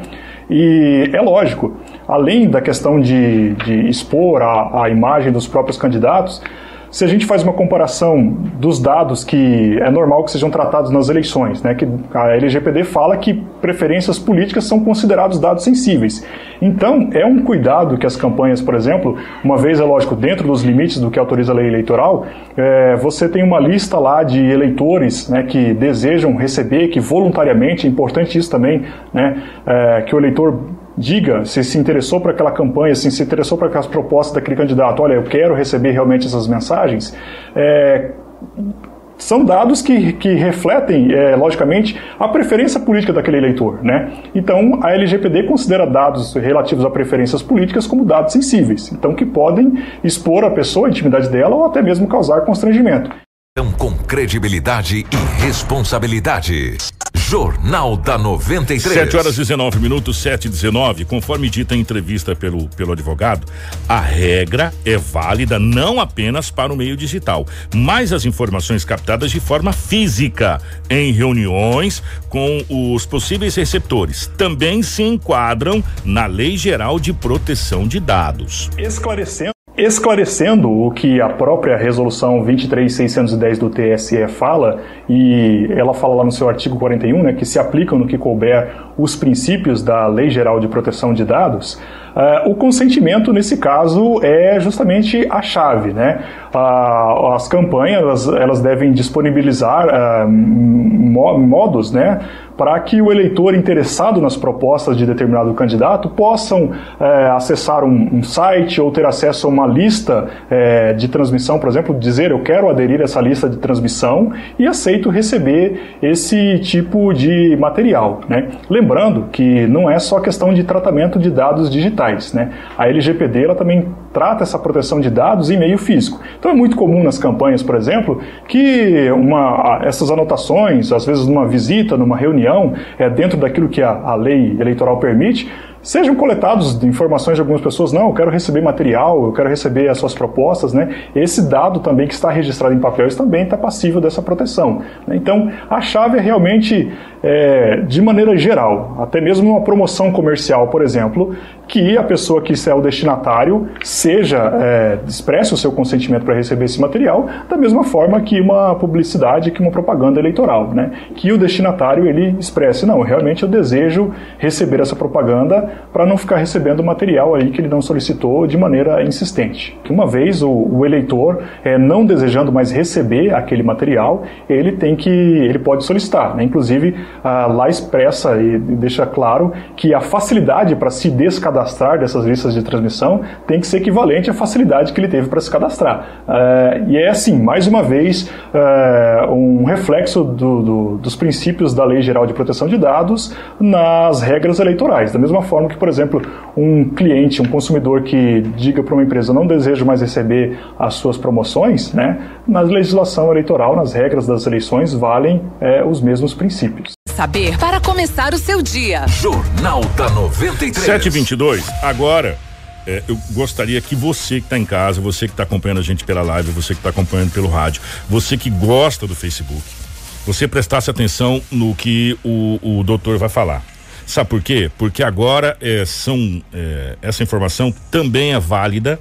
S6: E é lógico, além da questão de, de expor a, a imagem dos próprios candidatos, se a gente faz uma comparação dos dados que é normal que sejam tratados nas eleições, né, que a LGPD fala que preferências políticas são considerados dados sensíveis. Então, é um cuidado que as campanhas, por exemplo, uma vez, é lógico, dentro dos limites do que autoriza a lei eleitoral, é, você tem uma lista lá de eleitores né, que desejam receber, que voluntariamente, é importante isso também, né, é, que o eleitor diga se se interessou por aquela campanha, se se interessou por aquelas propostas daquele candidato, olha, eu quero receber realmente essas mensagens, é, são dados que, que refletem, é, logicamente, a preferência política daquele eleitor. Né? Então, a LGPD considera dados relativos a preferências políticas como dados sensíveis, então que podem expor a pessoa, a intimidade dela, ou até mesmo causar constrangimento.
S1: Com credibilidade e responsabilidade. Jornal da 93.
S2: 7 horas 19 minutos, 7 e 19. Conforme dita em entrevista pelo, pelo advogado, a regra é válida não apenas para o meio digital, mas as informações captadas de forma física em reuniões com os possíveis receptores também se enquadram na Lei Geral de Proteção de Dados.
S6: Esclarecendo Esclarecendo o que a própria resolução 23610 do TSE fala, e ela fala lá no seu artigo 41, né, que se aplicam no que couber os princípios da Lei Geral de Proteção de Dados, uh, o consentimento, nesse caso, é justamente a chave. Né? As campanhas elas, elas devem disponibilizar uh, modos né, para que o eleitor interessado nas propostas de determinado candidato possam é, acessar um, um, site ou ter acesso a uma lista é, de transmissão, por exemplo, dizer eu quero aderir a essa lista de transmissão e aceito receber esse tipo de material. Né? Lembrando que não é só questão de tratamento de dados digitais. Né? A LGPD ela também trata essa proteção de dados em meio físico. Então é muito comum nas campanhas, por exemplo, que uma, essas anotações, às vezes numa visita, numa reunião, é, dentro daquilo que a, a lei eleitoral permite, sejam coletados informações de algumas pessoas, não, eu quero receber material, eu quero receber as suas propostas, né? Esse dado também que está registrado em papel também está passível dessa proteção. Né? Então, a chave é realmente, é, de maneira geral, até mesmo uma promoção comercial, por exemplo, que a pessoa que é o destinatário seja, é, expresse o seu consentimento para receber esse material, da mesma forma que uma publicidade, que uma propaganda eleitoral, né? Que o destinatário, ele expresse, não, realmente eu desejo receber essa propaganda para não ficar recebendo material aí que ele não solicitou de maneira insistente. Uma vez o, o eleitor é, não desejando mais receber aquele material, ele tem que, ele pode solicitar. Né? Inclusive, ah, lá expressa e deixa claro que a facilidade para se descadastrar dessas listas de transmissão tem que ser equivalente à facilidade que ele teve para se cadastrar. Uh, e é assim, mais uma vez, uh, um reflexo do, do, dos princípios da Lei Geral de Proteção de Dados nas regras eleitorais. Da mesma forma que, por exemplo, um cliente, um consumidor que diga para uma empresa não desejo mais receber as suas promoções, né, na legislação eleitoral, nas regras das eleições, valem é, os mesmos princípios.
S5: Saber para começar o seu dia.
S1: Jornal da 93.
S2: 722, agora. É, eu gostaria que você que está em casa, você que está acompanhando a gente pela live, você que está acompanhando pelo rádio, você que gosta do Facebook, você prestasse atenção no que o, o doutor vai falar. Sabe por quê? Porque agora é, são, é, essa informação também é válida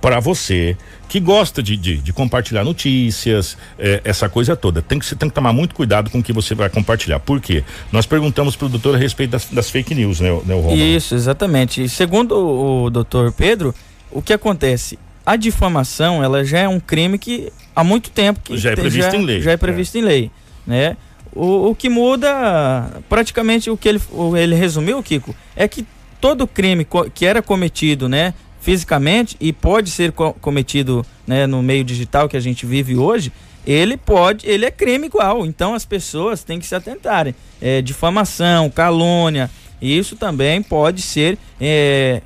S2: para você que gosta de, de, de compartilhar notícias, é, essa coisa toda. Tem que, você tem que tomar muito cuidado com o que você vai compartilhar. Por quê? Nós perguntamos para o doutor a respeito das, das, fake news, né, né Roma?
S3: Isso, exatamente. E segundo o, o doutor Pedro, o que acontece? A difamação, ela já é um crime que há muito tempo que
S2: já é previsto
S3: já,
S2: em lei.
S3: Já é previsto é. em lei, né? O, o que muda, praticamente o que ele, ele resumiu, Kiko, é que todo crime que era cometido, né, fisicamente e pode ser co cometido, né, no meio digital que a gente vive hoje, ele pode, ele é crime igual. Então as pessoas têm que se atentarem. É, difamação, calúnia, isso também pode ser é,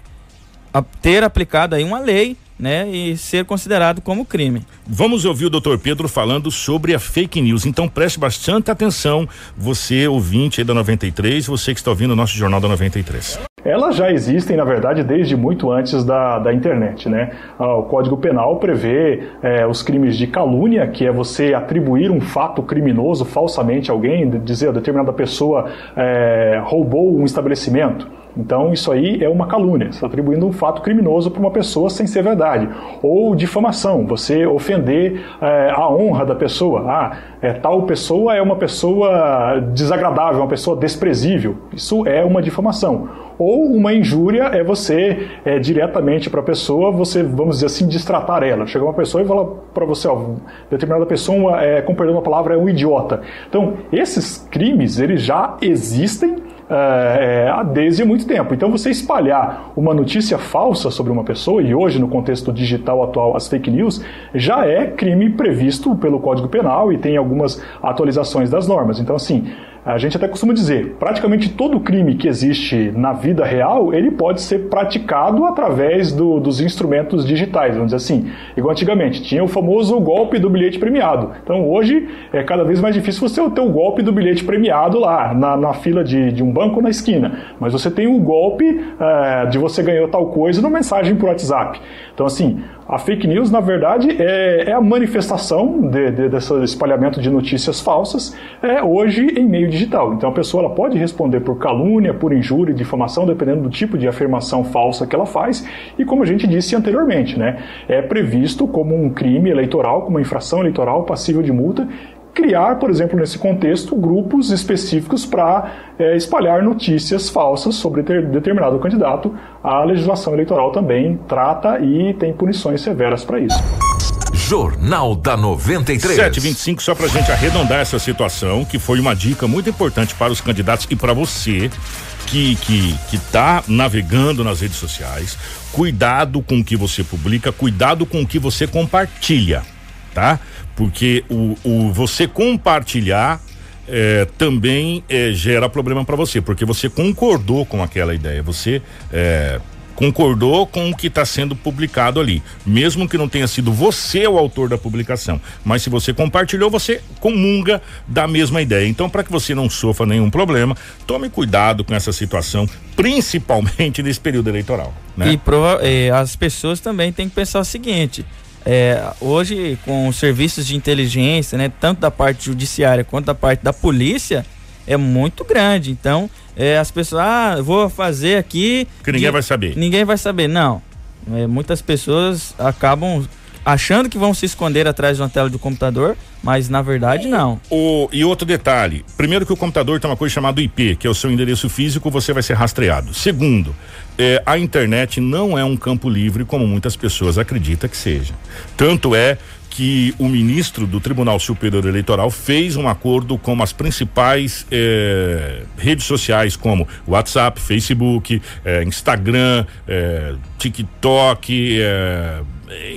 S3: a, ter aplicado aí uma lei né, e ser considerado como crime.
S2: Vamos ouvir o doutor Pedro falando sobre a fake news. Então preste bastante atenção, você ouvinte aí da 93, você que está ouvindo o nosso Jornal da 93.
S6: Elas já existem, na verdade, desde muito antes da, da internet. Né? Ah, o Código Penal prevê é, os crimes de calúnia, que é você atribuir um fato criminoso falsamente a alguém, dizer a determinada pessoa é, roubou um estabelecimento. Então, isso aí é uma calúnia, você está atribuindo um fato criminoso para uma pessoa sem ser verdade. Ou difamação, você ofender é, a honra da pessoa. Ah, é, tal pessoa é uma pessoa desagradável, uma pessoa desprezível. Isso é uma difamação. Ou uma injúria é você é, diretamente para a pessoa, você, vamos dizer assim, destratar ela. Chega uma pessoa e fala para você, ó, determinada pessoa, é, com perdão da palavra, é um idiota. Então, esses crimes, eles já existem é, é, desde muito tempo. Então, você espalhar uma notícia falsa sobre uma pessoa, e hoje, no contexto digital atual, as fake news, já é crime previsto pelo Código Penal e tem algumas atualizações das normas. Então, assim, a gente até costuma dizer, praticamente todo crime que existe na vida real, ele pode ser praticado através do, dos instrumentos digitais, vamos dizer assim. Igual antigamente, tinha o famoso golpe do bilhete premiado. Então hoje é cada vez mais difícil você ter o golpe do bilhete premiado lá, na, na fila de, de um banco na esquina. Mas você tem o golpe é, de você ganhou tal coisa numa mensagem por WhatsApp. Então assim, a fake news, na verdade, é, é a manifestação de, de, desse espalhamento de notícias falsas é, hoje em meio digital. Então a pessoa ela pode responder por calúnia, por injúria, difamação, dependendo do tipo de afirmação falsa que ela faz. E como a gente disse anteriormente, né, é previsto como um crime eleitoral, como uma infração eleitoral passível de multa criar, por exemplo, nesse contexto, grupos específicos para é, espalhar notícias falsas sobre ter, determinado candidato. A legislação eleitoral também trata e tem punições severas para isso.
S1: Jornal da 93.
S2: 725, só pra gente arredondar essa situação, que foi uma dica muito importante para os candidatos e para você que, que, que tá navegando nas redes sociais. Cuidado com o que você publica, cuidado com o que você compartilha, tá? Porque o, o você compartilhar é, também é, gera problema para você, porque você concordou com aquela ideia, você é, concordou com o que está sendo publicado ali, mesmo que não tenha sido você o autor da publicação, mas se você compartilhou, você comunga da mesma ideia. Então, para que você não sofra nenhum problema, tome cuidado com essa situação, principalmente nesse período eleitoral. Né?
S3: E prova eh, as pessoas também têm que pensar o seguinte: é, hoje, com os serviços de inteligência, né, tanto da parte judiciária quanto da parte da polícia, é muito grande. Então, é, as pessoas, ah, vou fazer aqui.
S2: Que ninguém de... vai saber.
S3: Ninguém vai saber, não. É, muitas pessoas acabam achando que vão se esconder atrás de uma tela do computador, mas na verdade não.
S2: O, e outro detalhe: primeiro, que o computador tem uma coisa chamada IP, que é o seu endereço físico, você vai ser rastreado. Segundo, é, a internet não é um campo livre como muitas pessoas acreditam que seja. Tanto é que o ministro do Tribunal Superior Eleitoral fez um acordo com as principais eh, redes sociais como WhatsApp, Facebook, eh, Instagram, eh, TikTok,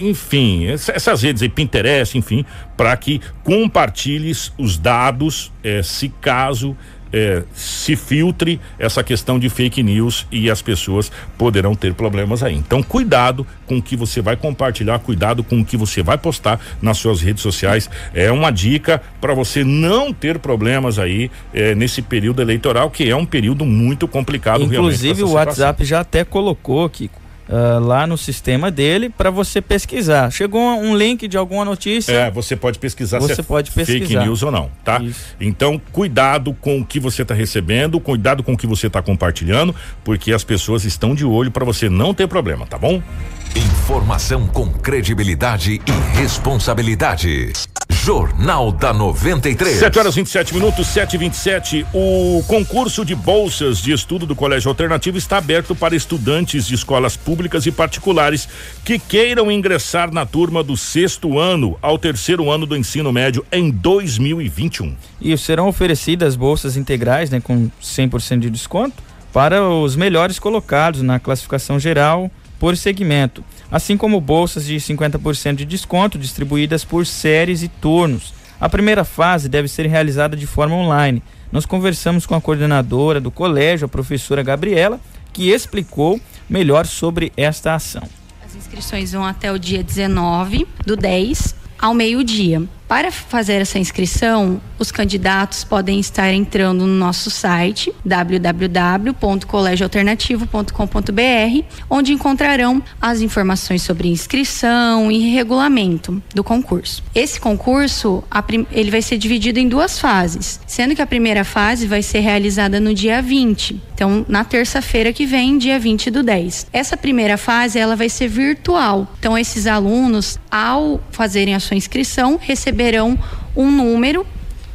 S2: enfim, essas redes aí, Pinterest, enfim, para que compartilhes os dados se caso é, se filtre essa questão de fake news e as pessoas poderão ter problemas aí. Então, cuidado com o que você vai compartilhar, cuidado com o que você vai postar nas suas redes sociais. É uma dica para você não ter problemas aí é, nesse período eleitoral, que é um período muito complicado.
S3: Inclusive, o WhatsApp já até colocou, Kiko, uh, lá no sistema dele para você pesquisar. Chegou um link de alguma notícia.
S2: É, você pode pesquisar
S3: você se é pode pesquisar.
S2: fake news ou não, tá? Isso. Então, cuidado com o que você está recebendo, cuidado com o que você está compartilhando, porque as pessoas estão de olho para você não ter problema, tá bom?
S1: Informação com credibilidade e responsabilidade. Jornal da 93.
S2: 7 horas 27 minutos, 7 e 27 O concurso de bolsas de estudo do Colégio Alternativo está aberto para estudantes de escolas públicas e particulares que queiram ingressar na turma do sexto ano ao terceiro ano do ensino médio em 2021.
S3: E serão oferecidas bolsas integrais, né, com 100% de desconto para os melhores colocados na classificação geral por segmento assim como bolsas de 50% de desconto distribuídas por séries e turnos. A primeira fase deve ser realizada de forma online. Nós conversamos com a coordenadora do colégio, a professora Gabriela, que explicou melhor sobre esta ação.
S7: As inscrições vão até o dia 19 do 10 ao meio-dia. Para fazer essa inscrição, os candidatos podem estar entrando no nosso site www.colegioalternativo.com.br, onde encontrarão as informações sobre inscrição e regulamento do concurso. Esse concurso, ele vai ser dividido em duas fases, sendo que a primeira fase vai ser realizada no dia 20, então na terça-feira que vem, dia 20 do 10. Essa primeira fase, ela vai ser virtual. Então esses alunos, ao fazerem a sua inscrição, receberão receberão um número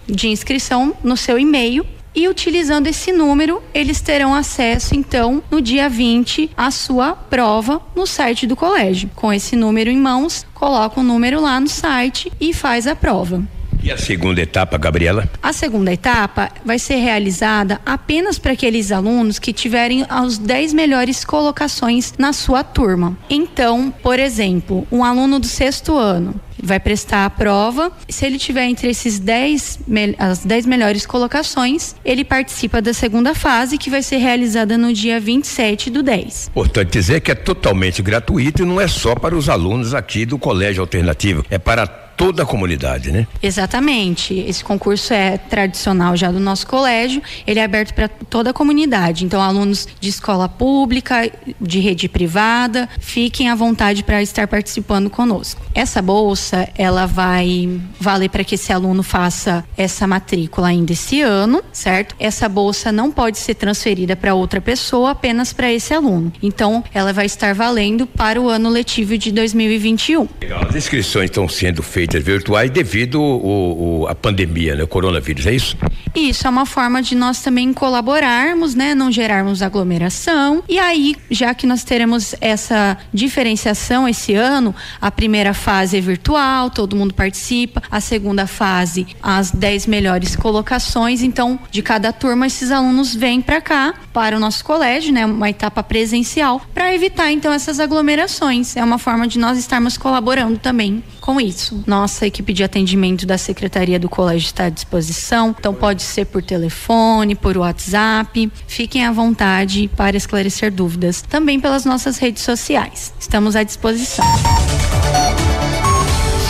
S7: de inscrição no seu e-mail e utilizando esse número, eles terão acesso então no dia 20 à sua prova no site do colégio. Com esse número em mãos, coloca o número lá no site e faz a prova.
S4: E a segunda etapa, Gabriela?
S7: A segunda etapa vai ser realizada apenas para aqueles alunos que tiverem as 10 melhores colocações na sua turma. Então, por exemplo, um aluno do sexto ano vai prestar a prova. Se ele tiver entre esses 10 as 10 melhores colocações, ele participa da segunda fase que vai ser realizada no dia 27 do 10.
S4: Importante dizer que é totalmente gratuito e não é só para os alunos aqui do Colégio Alternativo, é para toda a comunidade, né?
S7: Exatamente. Esse concurso é tradicional já do nosso colégio, ele é aberto para toda a comunidade. Então, alunos de escola pública, de rede privada, fiquem à vontade para estar participando conosco. Essa bolsa, ela vai valer para que esse aluno faça essa matrícula ainda esse ano, certo? Essa bolsa não pode ser transferida para outra pessoa, apenas para esse aluno. Então, ela vai estar valendo para o ano letivo de 2021.
S4: Legal. As inscrições estão sendo feitas feitas virtuais devido o, a pandemia, né? Coronavírus, é isso?
S7: Isso é uma forma de nós também colaborarmos, né? Não gerarmos aglomeração. E aí, já que nós teremos essa diferenciação esse ano, a primeira fase é virtual, todo mundo participa. A segunda fase, as 10 melhores colocações. Então, de cada turma, esses alunos vêm para cá, para o nosso colégio, né? Uma etapa presencial, para evitar então essas aglomerações. É uma forma de nós estarmos colaborando também com isso. Nossa equipe de atendimento da Secretaria do Colégio está à disposição, então pode ser por telefone, por WhatsApp. Fiquem à vontade para esclarecer dúvidas, também pelas nossas redes sociais. Estamos à disposição.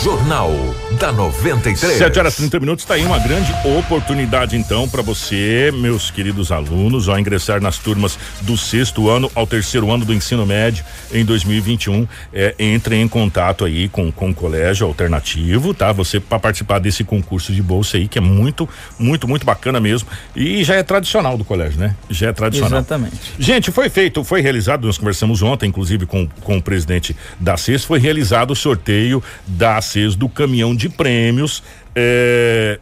S1: Jornal da 93.
S2: 7 horas e 30 minutos está aí uma grande oportunidade então para você, meus queridos alunos, ao ingressar nas turmas do sexto ano ao terceiro ano do ensino médio em 2021, é, entre em contato aí com, com o colégio alternativo, tá? Você para participar desse concurso de bolsa aí que é muito, muito, muito bacana mesmo e já é tradicional do colégio, né? Já é tradicional.
S3: Exatamente.
S2: Gente, foi feito, foi realizado, nós conversamos ontem, inclusive com, com o presidente da CES, foi realizado o sorteio da CES do caminhão de prêmios é,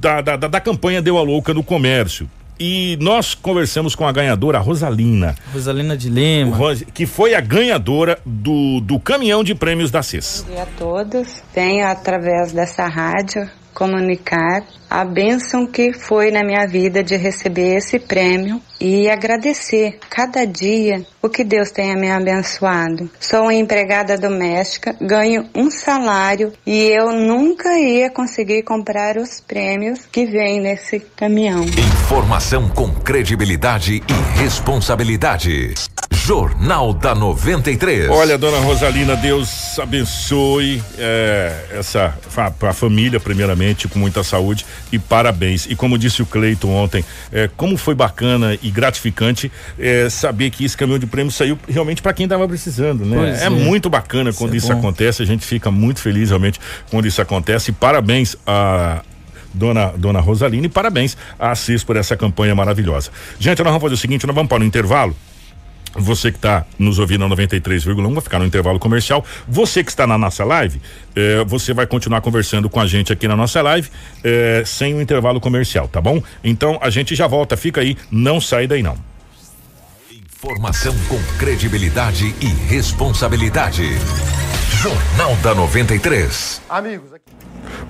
S2: da, da, da, campanha Deu a Louca no Comércio. E nós conversamos com a ganhadora, a Rosalina.
S3: Rosalina de Lima.
S2: Que foi a ganhadora do, do caminhão de prêmios da CES.
S8: Bom dia a todos. Venho através dessa rádio comunicar a bênção que foi na minha vida de receber esse prêmio e agradecer cada dia o que Deus tenha me abençoado. Sou empregada doméstica, ganho um salário e eu nunca ia conseguir comprar os prêmios que vêm nesse caminhão.
S1: Informação com credibilidade e responsabilidade. Jornal da 93.
S2: Olha, dona Rosalina, Deus abençoe é, essa a, a, família, primeiramente, com muita saúde e parabéns. E como disse o Cleiton ontem, é, como foi bacana e gratificante é, saber que esse caminhão de prêmio saiu realmente para quem estava precisando, né? É, é, muito bacana isso quando é isso bom. acontece, a gente fica muito feliz realmente quando isso acontece. E parabéns a, dona, dona Rosaline, e parabéns a Assis por essa campanha maravilhosa. Gente, nós vamos fazer o seguinte, nós vamos para o intervalo. Você que está nos ouvindo na 93,1 vai ficar no intervalo comercial. Você que está na nossa live, eh, você vai continuar conversando com a gente aqui na nossa live eh, sem o intervalo comercial, tá bom? Então a gente já volta, fica aí, não sai daí não.
S1: Informação com credibilidade e responsabilidade. Jornal da 93.
S2: Amigos, aqui.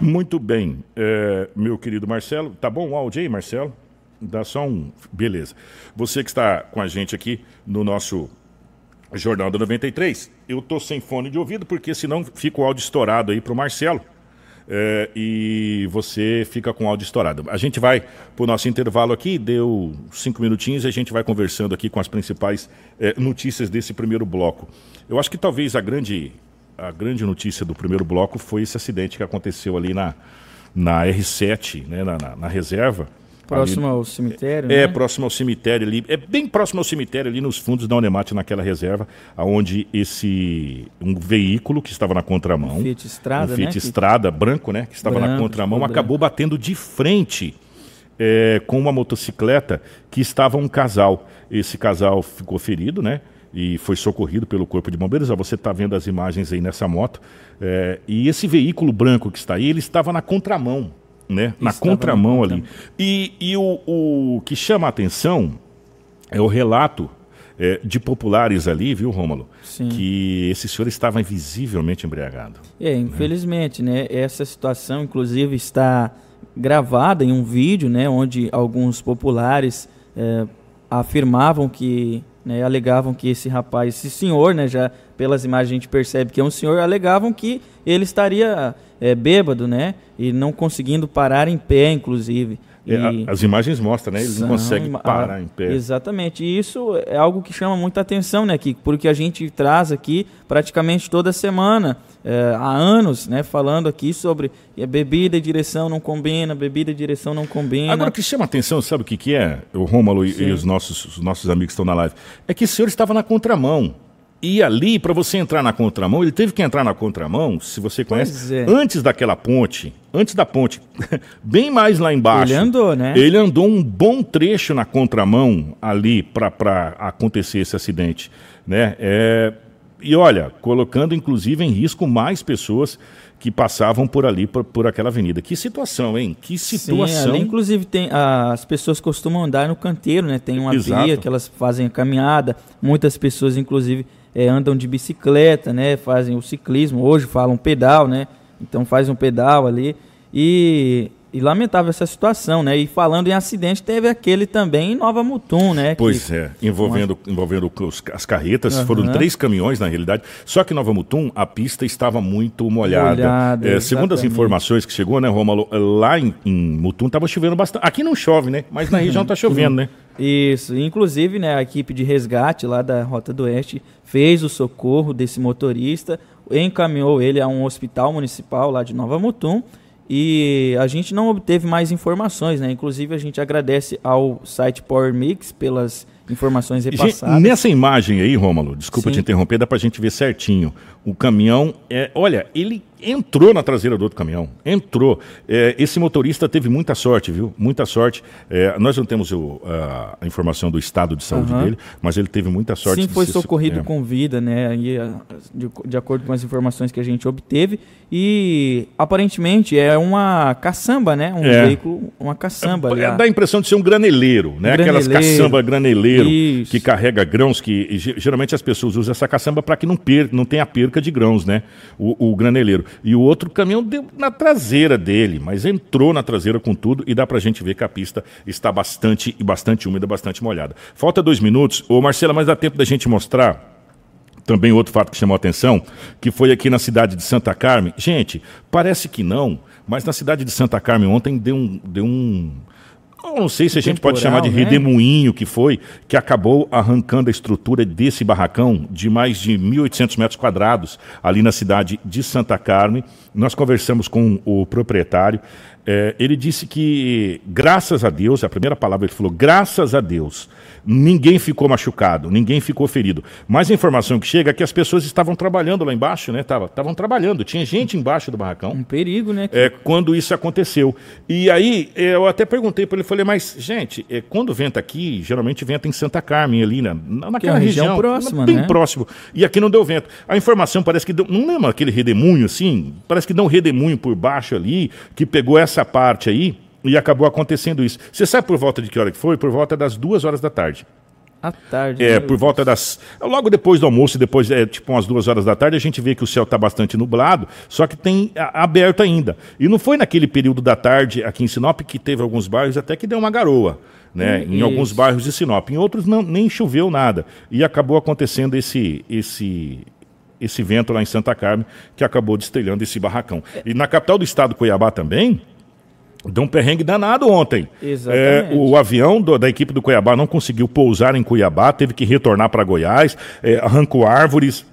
S2: Muito bem, eh, meu querido Marcelo, tá bom o áudio aí, Marcelo? Dá só um. Beleza. Você que está com a gente aqui no nosso Jornal da 93, eu tô sem fone de ouvido, porque senão fica o áudio estourado aí pro Marcelo. É, e você fica com o áudio estourado. A gente vai pro nosso intervalo aqui, deu cinco minutinhos e a gente vai conversando aqui com as principais é, notícias desse primeiro bloco. Eu acho que talvez a grande, a grande notícia do primeiro bloco foi esse acidente que aconteceu ali na, na R7, né, na, na, na reserva
S3: Próximo ali, ao cemitério,
S2: é,
S3: né?
S2: Próximo ao cemitério ali. É bem próximo ao cemitério ali nos fundos da Unemate, naquela reserva, aonde esse um veículo que estava na contramão, um
S3: Fiat Estrada,
S2: um Fiat
S3: né?
S2: Estrada branco, né, que estava branco, na contramão, acabou branco. batendo de frente é, com uma motocicleta que estava um casal. Esse casal ficou ferido, né? E foi socorrido pelo Corpo de Bombeiros. você está vendo as imagens aí nessa moto. É, e esse veículo branco que está aí, ele estava na contramão né? na contramão ali. E, e o, o que chama a atenção é o relato é, de populares ali, viu, Rômulo?
S3: Sim.
S2: Que esse senhor estava visivelmente embriagado.
S3: É, infelizmente, né? Essa situação, inclusive, está gravada em um vídeo, né? Onde alguns populares é, afirmavam que, né, alegavam que esse rapaz, esse senhor, né? Já pelas imagens a gente percebe que é um senhor, alegavam que ele estaria é, bêbado, né? E não conseguindo parar em pé, inclusive.
S2: É, a, as imagens mostram, né? Ele não consegue parar em pé.
S3: Exatamente. E isso é algo que chama muita atenção, né, Kiko? Porque a gente traz aqui praticamente toda semana, é, há anos, né, falando aqui sobre é, bebida e direção não combina, bebida e direção não combina.
S2: Agora, o que chama atenção, sabe o que, que é, o Rômulo e, e, os nossos, os nossos amigos que estão na live? É que o senhor estava na contramão. E ali, para você entrar na contramão, ele teve que entrar na contramão, se você conhece, é. antes daquela ponte, antes da ponte, bem mais lá embaixo.
S3: Ele andou, né?
S2: Ele andou um bom trecho na contramão ali para acontecer esse acidente, né? É, e olha, colocando inclusive em risco mais pessoas que passavam por ali, por, por aquela avenida. Que situação, hein? Que situação.
S3: Sim, ali, inclusive, tem, as pessoas costumam andar no canteiro, né? Tem uma
S2: Exato.
S3: via que elas fazem a caminhada. Muitas pessoas, inclusive, é, andam de bicicleta, né? Fazem o ciclismo. Hoje falam pedal, né? Então faz um pedal ali. E e lamentável essa situação, né? E falando em acidente, teve aquele também em Nova Mutum, né?
S2: Pois
S3: que...
S2: é, envolvendo, envolvendo os, as carretas, uhum. foram três caminhões na realidade. Só que em Nova Mutum a pista estava muito molhada. molhada é, segundo as informações que chegou, né, Romulo, lá em, em Mutum estava chovendo bastante. Aqui não chove, né? Mas na região está chovendo, né?
S3: Isso, inclusive, né, a equipe de resgate lá da Rota do Oeste fez o socorro desse motorista, encaminhou ele a um hospital municipal lá de Nova Mutum e a gente não obteve mais informações, né? Inclusive a gente agradece ao site Power Mix pelas informações repassadas.
S2: Nessa imagem aí, Rômulo, desculpa Sim. te interromper, dá pra gente ver certinho. O caminhão, é, olha, ele entrou na traseira do outro caminhão, entrou. É, esse motorista teve muita sorte, viu? Muita sorte. É, nós não temos o, a, a, informação do estado de saúde uhum. dele, mas ele teve muita sorte.
S3: Sim, foi socorrido é. com vida, né? E, de, de, acordo com as informações que a gente obteve. E aparentemente é uma caçamba, né? Um é. veículo, uma caçamba.
S2: É, dá a impressão de ser um graneleiro, né? Graneleiro. Aquelas caçamba graneleiro Isso. que carrega grãos, que geralmente as pessoas usam essa caçamba para que não, per, não tenha de grãos, né? O, o graneleiro. E o outro caminhão deu na traseira dele, mas entrou na traseira com tudo e dá pra gente ver que a pista está bastante e bastante úmida, bastante molhada. Falta dois minutos. Ô Marcela, mas dá tempo da gente mostrar também outro fato que chamou a atenção, que foi aqui na cidade de Santa Carmen. Gente, parece que não, mas na cidade de Santa Carmen ontem deu um, deu um, eu não sei se a gente pode chamar de né? redemoinho que foi, que acabou arrancando a estrutura desse barracão de mais de 1.800 metros quadrados ali na cidade de Santa Carmen. Nós conversamos com o proprietário. É, ele disse que, graças a Deus, a primeira palavra ele falou, graças a Deus, ninguém ficou machucado, ninguém ficou ferido. Mas a informação que chega é que as pessoas estavam trabalhando lá embaixo, né? Estavam trabalhando, tinha gente embaixo do barracão.
S3: Um perigo, né?
S2: É, quando isso aconteceu. E aí, é, eu até perguntei para ele, falei, mas, gente, é, quando venta aqui, geralmente venta em Santa Carmen, ali, né? naquela é região, região
S3: próxima,
S2: bem
S3: né?
S2: próximo. E aqui não deu vento. A informação parece que deu, não lembra aquele redemoinho assim? Parece que deu um redemoinho por baixo ali, que pegou essa parte aí e acabou acontecendo isso. Você sabe por volta de que hora que foi? Por volta das duas horas da tarde.
S3: À tarde.
S2: É, por volta das. Logo depois do almoço, depois, é, tipo umas duas horas da tarde, a gente vê que o céu está bastante nublado, só que tem a, aberto ainda. E não foi naquele período da tarde aqui em Sinop que teve alguns bairros até que deu uma garoa. Né, em alguns bairros de Sinop. Em outros não, nem choveu nada. E acabou acontecendo esse, esse, esse vento lá em Santa Carmen, que acabou destelhando esse barracão. E na capital do estado, Cuiabá, também, Deu um perrengue danado ontem.
S3: Exatamente.
S2: É, o avião do, da equipe do Cuiabá não conseguiu pousar em Cuiabá, teve que retornar para Goiás, é, arrancou árvores,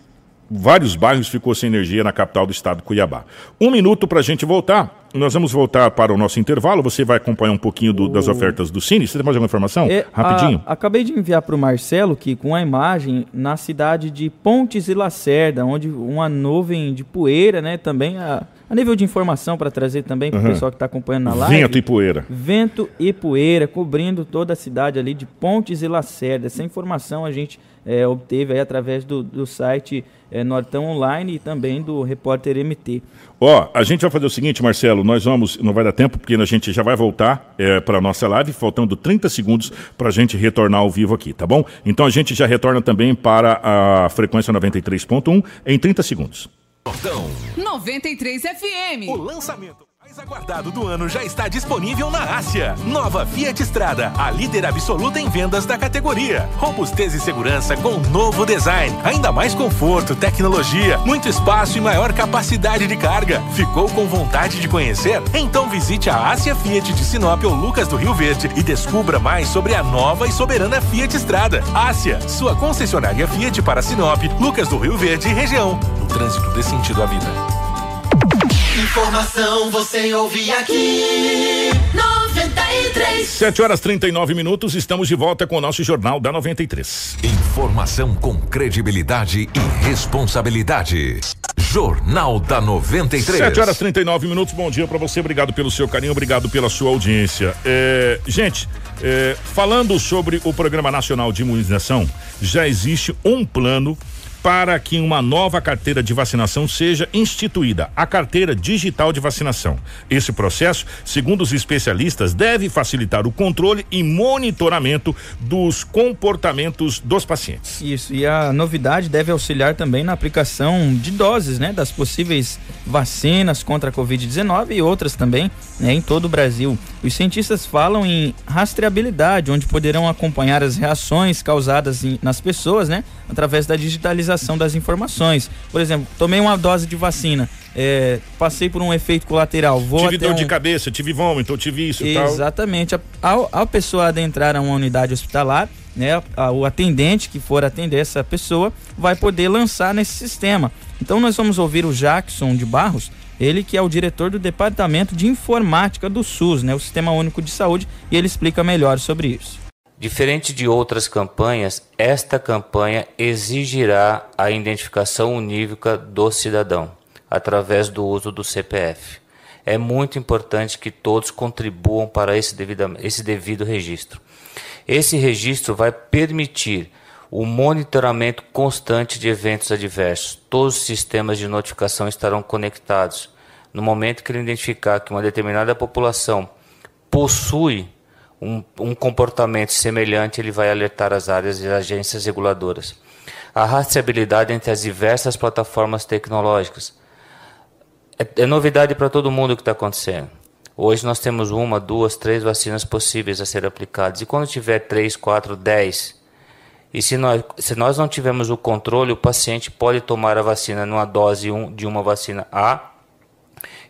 S2: vários bairros ficou sem energia na capital do estado, Cuiabá. Um minuto para a gente voltar. Nós vamos voltar para o nosso intervalo. Você vai acompanhar um pouquinho do, das ofertas do Cine. Você tem mais alguma informação?
S3: É,
S2: Rapidinho.
S3: A, acabei de enviar para o Marcelo que com a imagem na cidade de Pontes e Lacerda, onde uma nuvem de poeira, né? Também a, a nível de informação para trazer também para o uhum. pessoal que está acompanhando na live.
S2: Vento e poeira.
S3: Vento e poeira cobrindo toda a cidade ali de Pontes e Lacerda. Essa informação a gente é, obteve aí através do, do site é, Nortão Online e também do repórter MT.
S2: Ó, a gente vai fazer o seguinte, Marcelo, nós vamos, não vai dar tempo, porque a gente já vai voltar é, para a nossa live, faltando 30 segundos para a gente retornar ao vivo aqui, tá bom? Então a gente já retorna também para a frequência 93.1 em 30 segundos.
S5: Nortão 93 FM.
S1: O lançamento mais aguardado do ano já está disponível na Ásia. Nova Fiat Strada, a líder absoluta em vendas da categoria. Robustez e segurança com novo design. Ainda mais conforto, tecnologia, muito espaço e maior capacidade de carga. Ficou com vontade de conhecer? Então visite a Ásia Fiat de Sinop ou Lucas do Rio Verde e descubra mais sobre a nova e soberana Fiat Strada. Ásia, sua concessionária Fiat para Sinop, Lucas do Rio Verde e região. No trânsito desse sentido à vida.
S9: Informação você ouve aqui. 93.
S2: 7 horas 39 minutos, estamos de volta com o nosso Jornal da 93.
S1: Informação com credibilidade e responsabilidade. Jornal da 93.
S2: 7 horas 39 minutos, bom dia para você, obrigado pelo seu carinho, obrigado pela sua audiência. É, gente, é, falando sobre o Programa Nacional de Imunização, já existe um plano para que uma nova carteira de vacinação seja instituída, a carteira digital de vacinação. Esse processo, segundo os especialistas, deve facilitar o controle e monitoramento dos comportamentos dos pacientes.
S3: Isso, e a novidade deve auxiliar também na aplicação de doses, né, das possíveis vacinas contra a Covid-19 e outras também, né, em todo o Brasil. Os cientistas falam em rastreabilidade, onde poderão acompanhar as reações causadas em, nas pessoas, né, através da digitalização das informações. Por exemplo, tomei uma dose de vacina, é, passei por um efeito colateral, vou
S2: tive dor
S3: um...
S2: de cabeça, tive vômito, tive isso e tal.
S3: Exatamente. A, a, a pessoa adentrar a uma unidade hospitalar, né, a, o atendente que for atender essa pessoa vai poder lançar nesse sistema. Então nós vamos ouvir o Jackson de Barros, ele que é o diretor do Departamento de Informática do SUS, né, o Sistema Único de Saúde, e ele explica melhor sobre isso.
S10: Diferente de outras campanhas, esta campanha exigirá a identificação unívoca do cidadão através do uso do CPF. É muito importante que todos contribuam para esse devido, esse devido registro. Esse registro vai permitir o monitoramento constante de eventos adversos. Todos os sistemas de notificação estarão conectados. No momento que ele identificar que uma determinada população possui um, um, comportamento semelhante, ele vai alertar as áreas e agências reguladoras. A rastreabilidade entre as diversas plataformas tecnológicas é, é novidade para todo mundo o que está acontecendo. Hoje nós temos uma, duas, três vacinas possíveis a ser aplicadas. E quando tiver três, quatro, dez, e se nós, se nós não tivermos o controle, o paciente pode tomar a vacina numa dose um, de uma vacina A,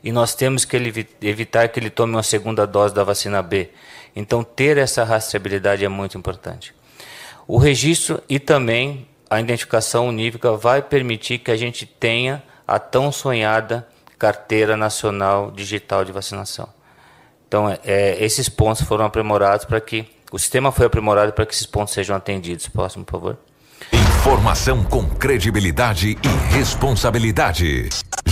S10: e nós temos que ele, evitar que ele tome uma segunda dose da vacina B. Então, ter essa rastreabilidade é muito importante. O registro e também a identificação unívoca vai permitir que a gente tenha a tão sonhada carteira nacional digital de vacinação. Então, é, é esses pontos foram aprimorados para que o sistema foi aprimorado para que esses pontos sejam atendidos. Próximo, por favor.
S1: Informação com credibilidade e responsabilidade.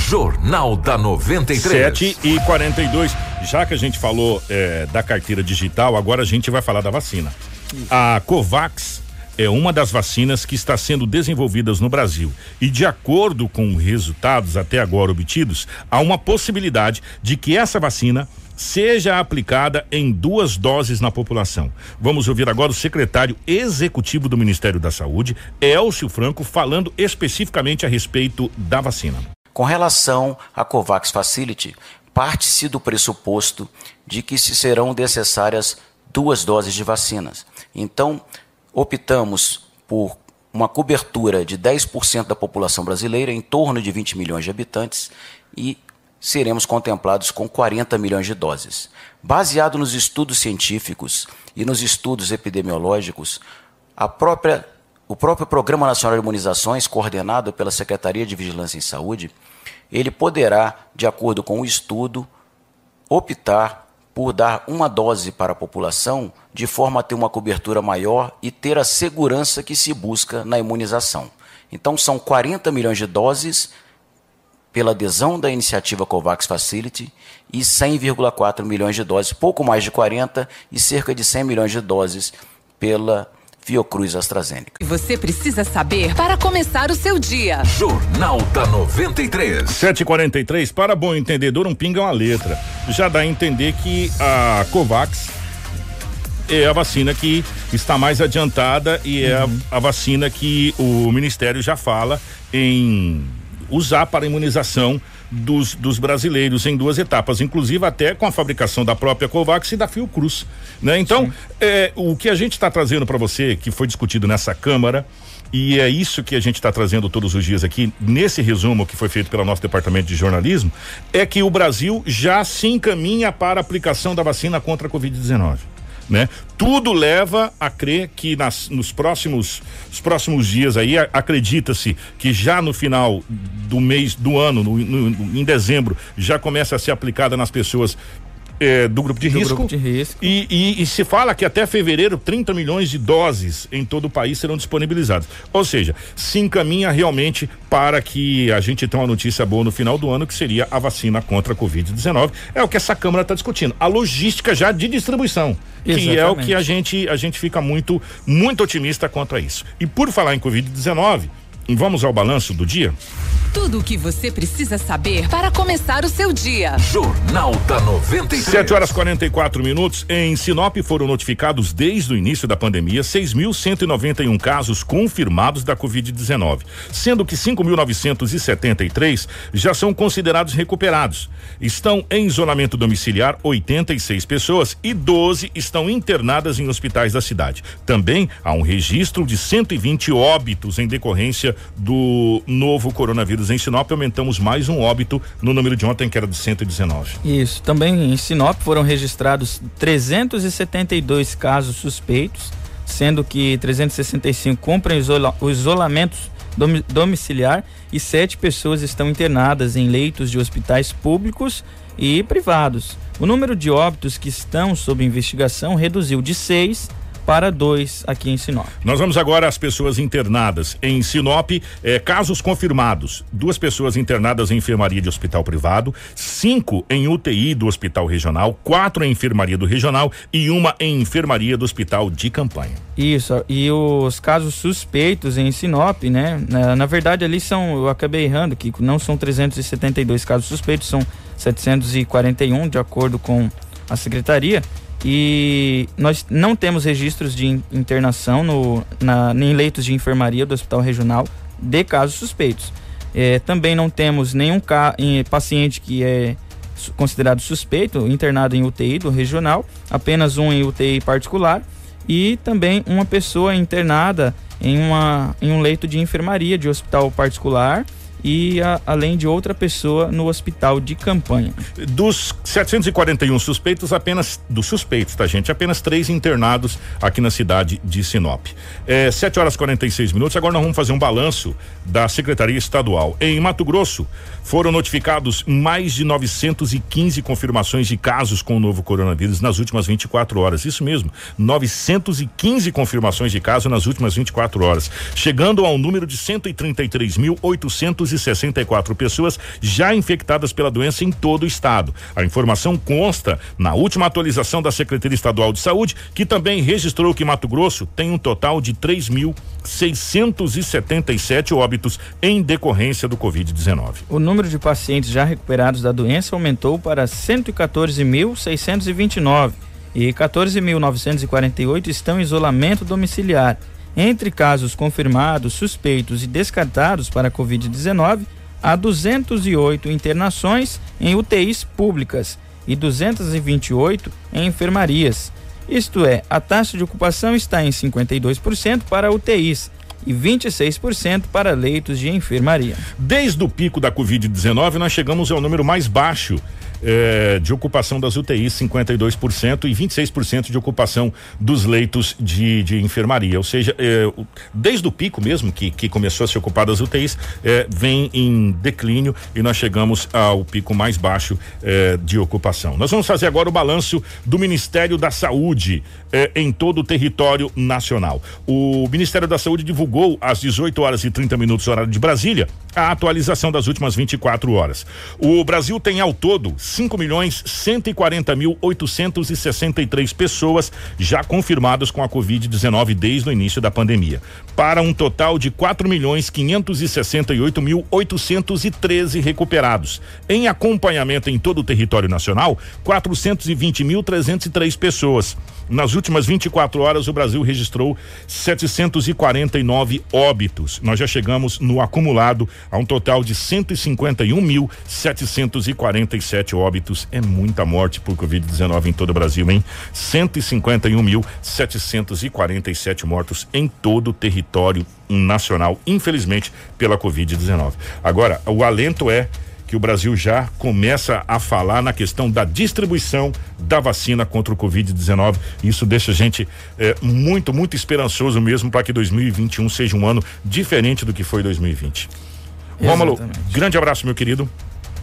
S1: Jornal da 93.
S2: 7 e 42. Já que a gente falou é, da carteira digital, agora a gente vai falar da vacina. A Covax é uma das vacinas que está sendo desenvolvidas no Brasil. E de acordo com resultados até agora obtidos, há uma possibilidade de que essa vacina seja aplicada em duas doses na população. Vamos ouvir agora o secretário executivo do Ministério da Saúde, Elcio Franco, falando especificamente a respeito da vacina.
S11: Com relação à COVAX Facility, parte-se do pressuposto de que se serão necessárias duas doses de vacinas. Então, optamos por uma cobertura de 10% da população brasileira, em torno de 20 milhões de habitantes, e seremos contemplados com 40 milhões de doses. Baseado nos estudos científicos e nos estudos epidemiológicos, a própria, o próprio Programa Nacional de Imunizações, coordenado pela Secretaria de Vigilância em Saúde, ele poderá, de acordo com o estudo, optar por dar uma dose para a população de forma a ter uma cobertura maior e ter a segurança que se busca na imunização. Então, são 40 milhões de doses pela adesão da iniciativa COVAX Facility e 100,4 milhões de doses, pouco mais de 40 e cerca de 100 milhões de doses pela Fiocruz AstraZeneca.
S5: E você precisa saber para começar o seu dia.
S1: Jornal da 93.
S2: 743, para bom entendedor, um pinga é uma letra. Já dá a entender que a Covax é a vacina que está mais adiantada e é uhum. a, a vacina que o Ministério já fala em usar para imunização dos, dos brasileiros em duas etapas, inclusive até com a fabricação da própria Covax e da Fiocruz, né? Então, é, o que a gente está trazendo para você, que foi discutido nessa Câmara, e é isso que a gente está trazendo todos os dias aqui, nesse resumo que foi feito pelo nosso departamento de jornalismo, é que o Brasil já se encaminha para a aplicação da vacina contra a Covid-19 né? Tudo leva a crer que nas, nos próximos, os próximos dias aí acredita-se que já no final do mês do ano, no, no, em dezembro, já começa a ser aplicada nas pessoas é, do grupo de do risco.
S3: Grupo de risco.
S2: E, e, e, se fala que até fevereiro 30 milhões de doses em todo o país serão disponibilizadas. Ou seja, se encaminha realmente para que a gente tenha uma notícia boa no final do ano, que seria a vacina contra a Covid-19. É o que essa Câmara está discutindo. A logística já de distribuição. Exatamente. Que é o que a gente, a gente fica muito, muito otimista quanto a isso. E por falar em Covid-19, vamos ao balanço do dia?
S5: Tudo o que você precisa saber para começar o seu dia.
S1: Jornal da 93.
S2: 7 horas 44 minutos. Em Sinop foram notificados desde o início da pandemia 6.191 casos confirmados da Covid-19, sendo que 5.973 já são considerados recuperados. Estão em isolamento domiciliar 86 pessoas e 12 estão internadas em hospitais da cidade. Também há um registro de 120 óbitos em decorrência do novo coronavírus em Sinop. Aumentamos mais um óbito no número de ontem, que era de 119.
S3: Isso. Também em Sinop foram registrados 372 casos suspeitos, sendo que 365 cumprem isola o isolamento domi domiciliar e sete pessoas estão internadas em leitos de hospitais públicos e privados. O número de óbitos que estão sob investigação reduziu de seis para dois aqui em Sinop.
S2: Nós vamos agora às pessoas internadas em Sinop. Eh, casos confirmados: duas pessoas internadas em enfermaria de hospital privado, cinco em UTI do hospital regional, quatro em enfermaria do regional e uma em enfermaria do hospital de campanha.
S3: Isso, e os casos suspeitos em Sinop, né? Na, na verdade, ali são, eu acabei errando, que não são 372 casos suspeitos, são 741, de acordo com a secretaria. E nós não temos registros de internação no, na, em leitos de enfermaria do Hospital Regional de casos suspeitos. É, também não temos nenhum ca, em, paciente que é considerado suspeito internado em UTI do regional, apenas um em UTI particular e também uma pessoa internada em, uma, em um leito de enfermaria de hospital particular e a, além de outra pessoa no hospital de campanha.
S2: Dos 741 suspeitos, apenas dos suspeitos, tá gente? Apenas três internados aqui na cidade de Sinop. É, 7 horas 46 minutos. Agora nós vamos fazer um balanço da Secretaria Estadual. Em Mato Grosso, foram notificados mais de 915 confirmações de casos com o novo coronavírus nas últimas 24 horas. Isso mesmo, 915 confirmações de casos nas últimas 24 horas, chegando ao número de 133.864 pessoas já infectadas pela doença em todo o estado. A informação consta na última atualização da Secretaria Estadual de Saúde, que também registrou que Mato Grosso tem um total de 3.677 óbitos em decorrência do Covid-19.
S3: O número de pacientes já recuperados da doença aumentou para 114.629 e 14.948 estão em isolamento domiciliar. Entre casos confirmados, suspeitos e descartados para a Covid-19, há 208 internações em UTIs públicas e 228 em enfermarias. Isto é, a taxa de ocupação está em 52% para UTIs e 26% para leitos de enfermaria.
S2: Desde o pico da Covid-19, nós chegamos ao número mais baixo eh, de ocupação das UTIs, 52%, e 26% de ocupação dos leitos de, de enfermaria. Ou seja, eh, desde o pico mesmo, que, que começou a se ocupar das UTIs, eh, vem em declínio e nós chegamos ao pico mais baixo de ocupação. Nós vamos fazer agora o balanço do Ministério da Saúde em todo o território nacional. O Ministério da Saúde divulgou às 18 horas e 30 minutos, horário de Brasília, a atualização das últimas 24 horas. O Brasil tem ao todo 5 milhões 140 mil 863 pessoas já confirmadas com a Covid-19 desde o início da pandemia, para um total de 4 milhões 568 mil 813 recuperados. Em acompanhamento em todo o território nacional, 420 mil 303 pessoas. Nas últimas 24 horas, o Brasil registrou 749 óbitos. Nós já chegamos no acumulado a um total de 151.747 óbitos. É muita morte por Covid-19 em todo o Brasil, hein? 151.747 mortos em todo o território nacional, infelizmente, pela Covid-19. Agora, o alento é que o Brasil já começa a falar na questão da distribuição da vacina contra o Covid-19. Isso deixa a gente eh, muito, muito esperançoso mesmo para que 2021 seja um ano diferente do que foi 2020. Rômulo, grande abraço, meu querido.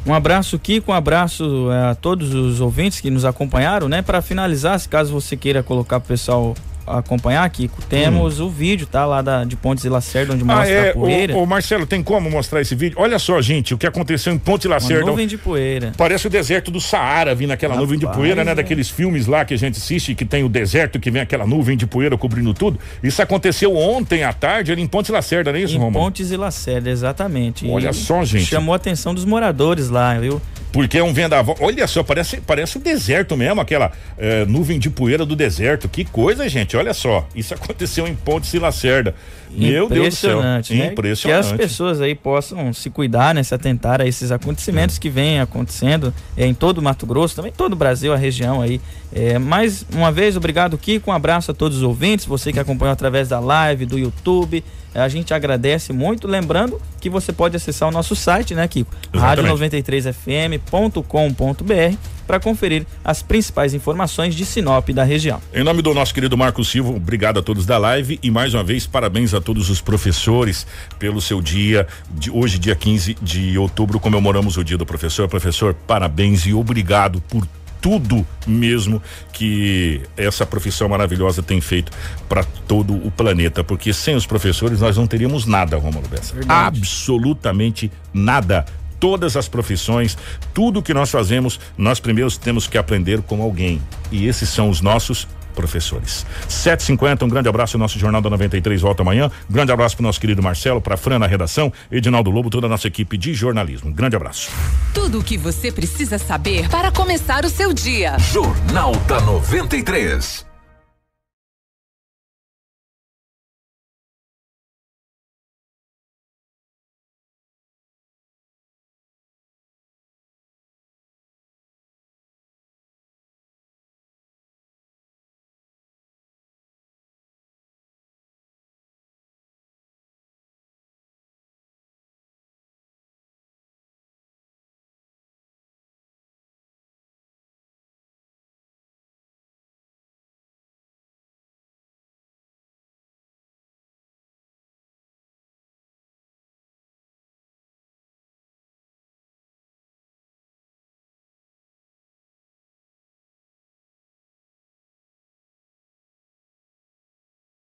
S3: Um abraço, Kiko, um abraço eh, a todos os ouvintes que nos acompanharam, né? Para finalizar, se caso você queira colocar pro pessoal acompanhar, Kiko, temos hum. o vídeo, tá? Lá da, de Pontes e Lacerda, onde mostra ah, é, a poeira.
S2: Ô, Marcelo, tem como mostrar esse vídeo? Olha só, gente, o que aconteceu em Ponte Lacerda. Uma
S3: nuvem de poeira.
S2: Parece o deserto do Saara, vindo aquela Rapaz, nuvem de poeira, né? É. Daqueles filmes lá que a gente assiste, que tem o deserto, que vem aquela nuvem de poeira cobrindo tudo. Isso aconteceu ontem à tarde ali em Ponte Lacerda, não é isso, Romulo?
S3: Pontes e Lacerda, exatamente.
S2: Olha e só, gente.
S3: Chamou a atenção dos moradores lá, viu?
S2: Porque é um vendaval. Olha só, parece, parece o deserto mesmo, aquela é, nuvem de poeira do deserto. Que coisa, gente. Olha só. Isso aconteceu em Ponte e Lacerda. Meu Deus do céu.
S3: Né? Impressionante. Que as pessoas aí possam se cuidar, né? Se atentar a esses acontecimentos que vêm acontecendo é, em todo o Mato Grosso, também todo o Brasil, a região aí. É, mais uma vez, obrigado, Kiko. Um abraço a todos os ouvintes, você que acompanhou através da live, do YouTube. A gente agradece muito. Lembrando que você pode acessar o nosso site, né, Kiko? rádio93fm.com.br para conferir as principais informações de Sinop da região.
S2: Em nome do nosso querido Marco Silva, obrigado a todos da live e mais uma vez parabéns a todos os professores pelo seu dia. De hoje, dia 15 de outubro, comemoramos o dia do professor. Professor, parabéns e obrigado por tudo mesmo que essa profissão maravilhosa tem feito para todo o planeta, porque sem os professores nós não teríamos nada, Romulo Bessa. Absolutamente nada todas as profissões, tudo que nós fazemos, nós primeiro temos que aprender com alguém. E esses são os nossos professores. 750, um grande abraço, nosso Jornal da 93 volta amanhã. Um grande abraço para nosso querido Marcelo, para Fran na redação, Edinaldo Lobo, toda a nossa equipe de jornalismo. Um grande abraço.
S5: Tudo o que você precisa saber para começar o seu dia.
S1: Jornal da 93.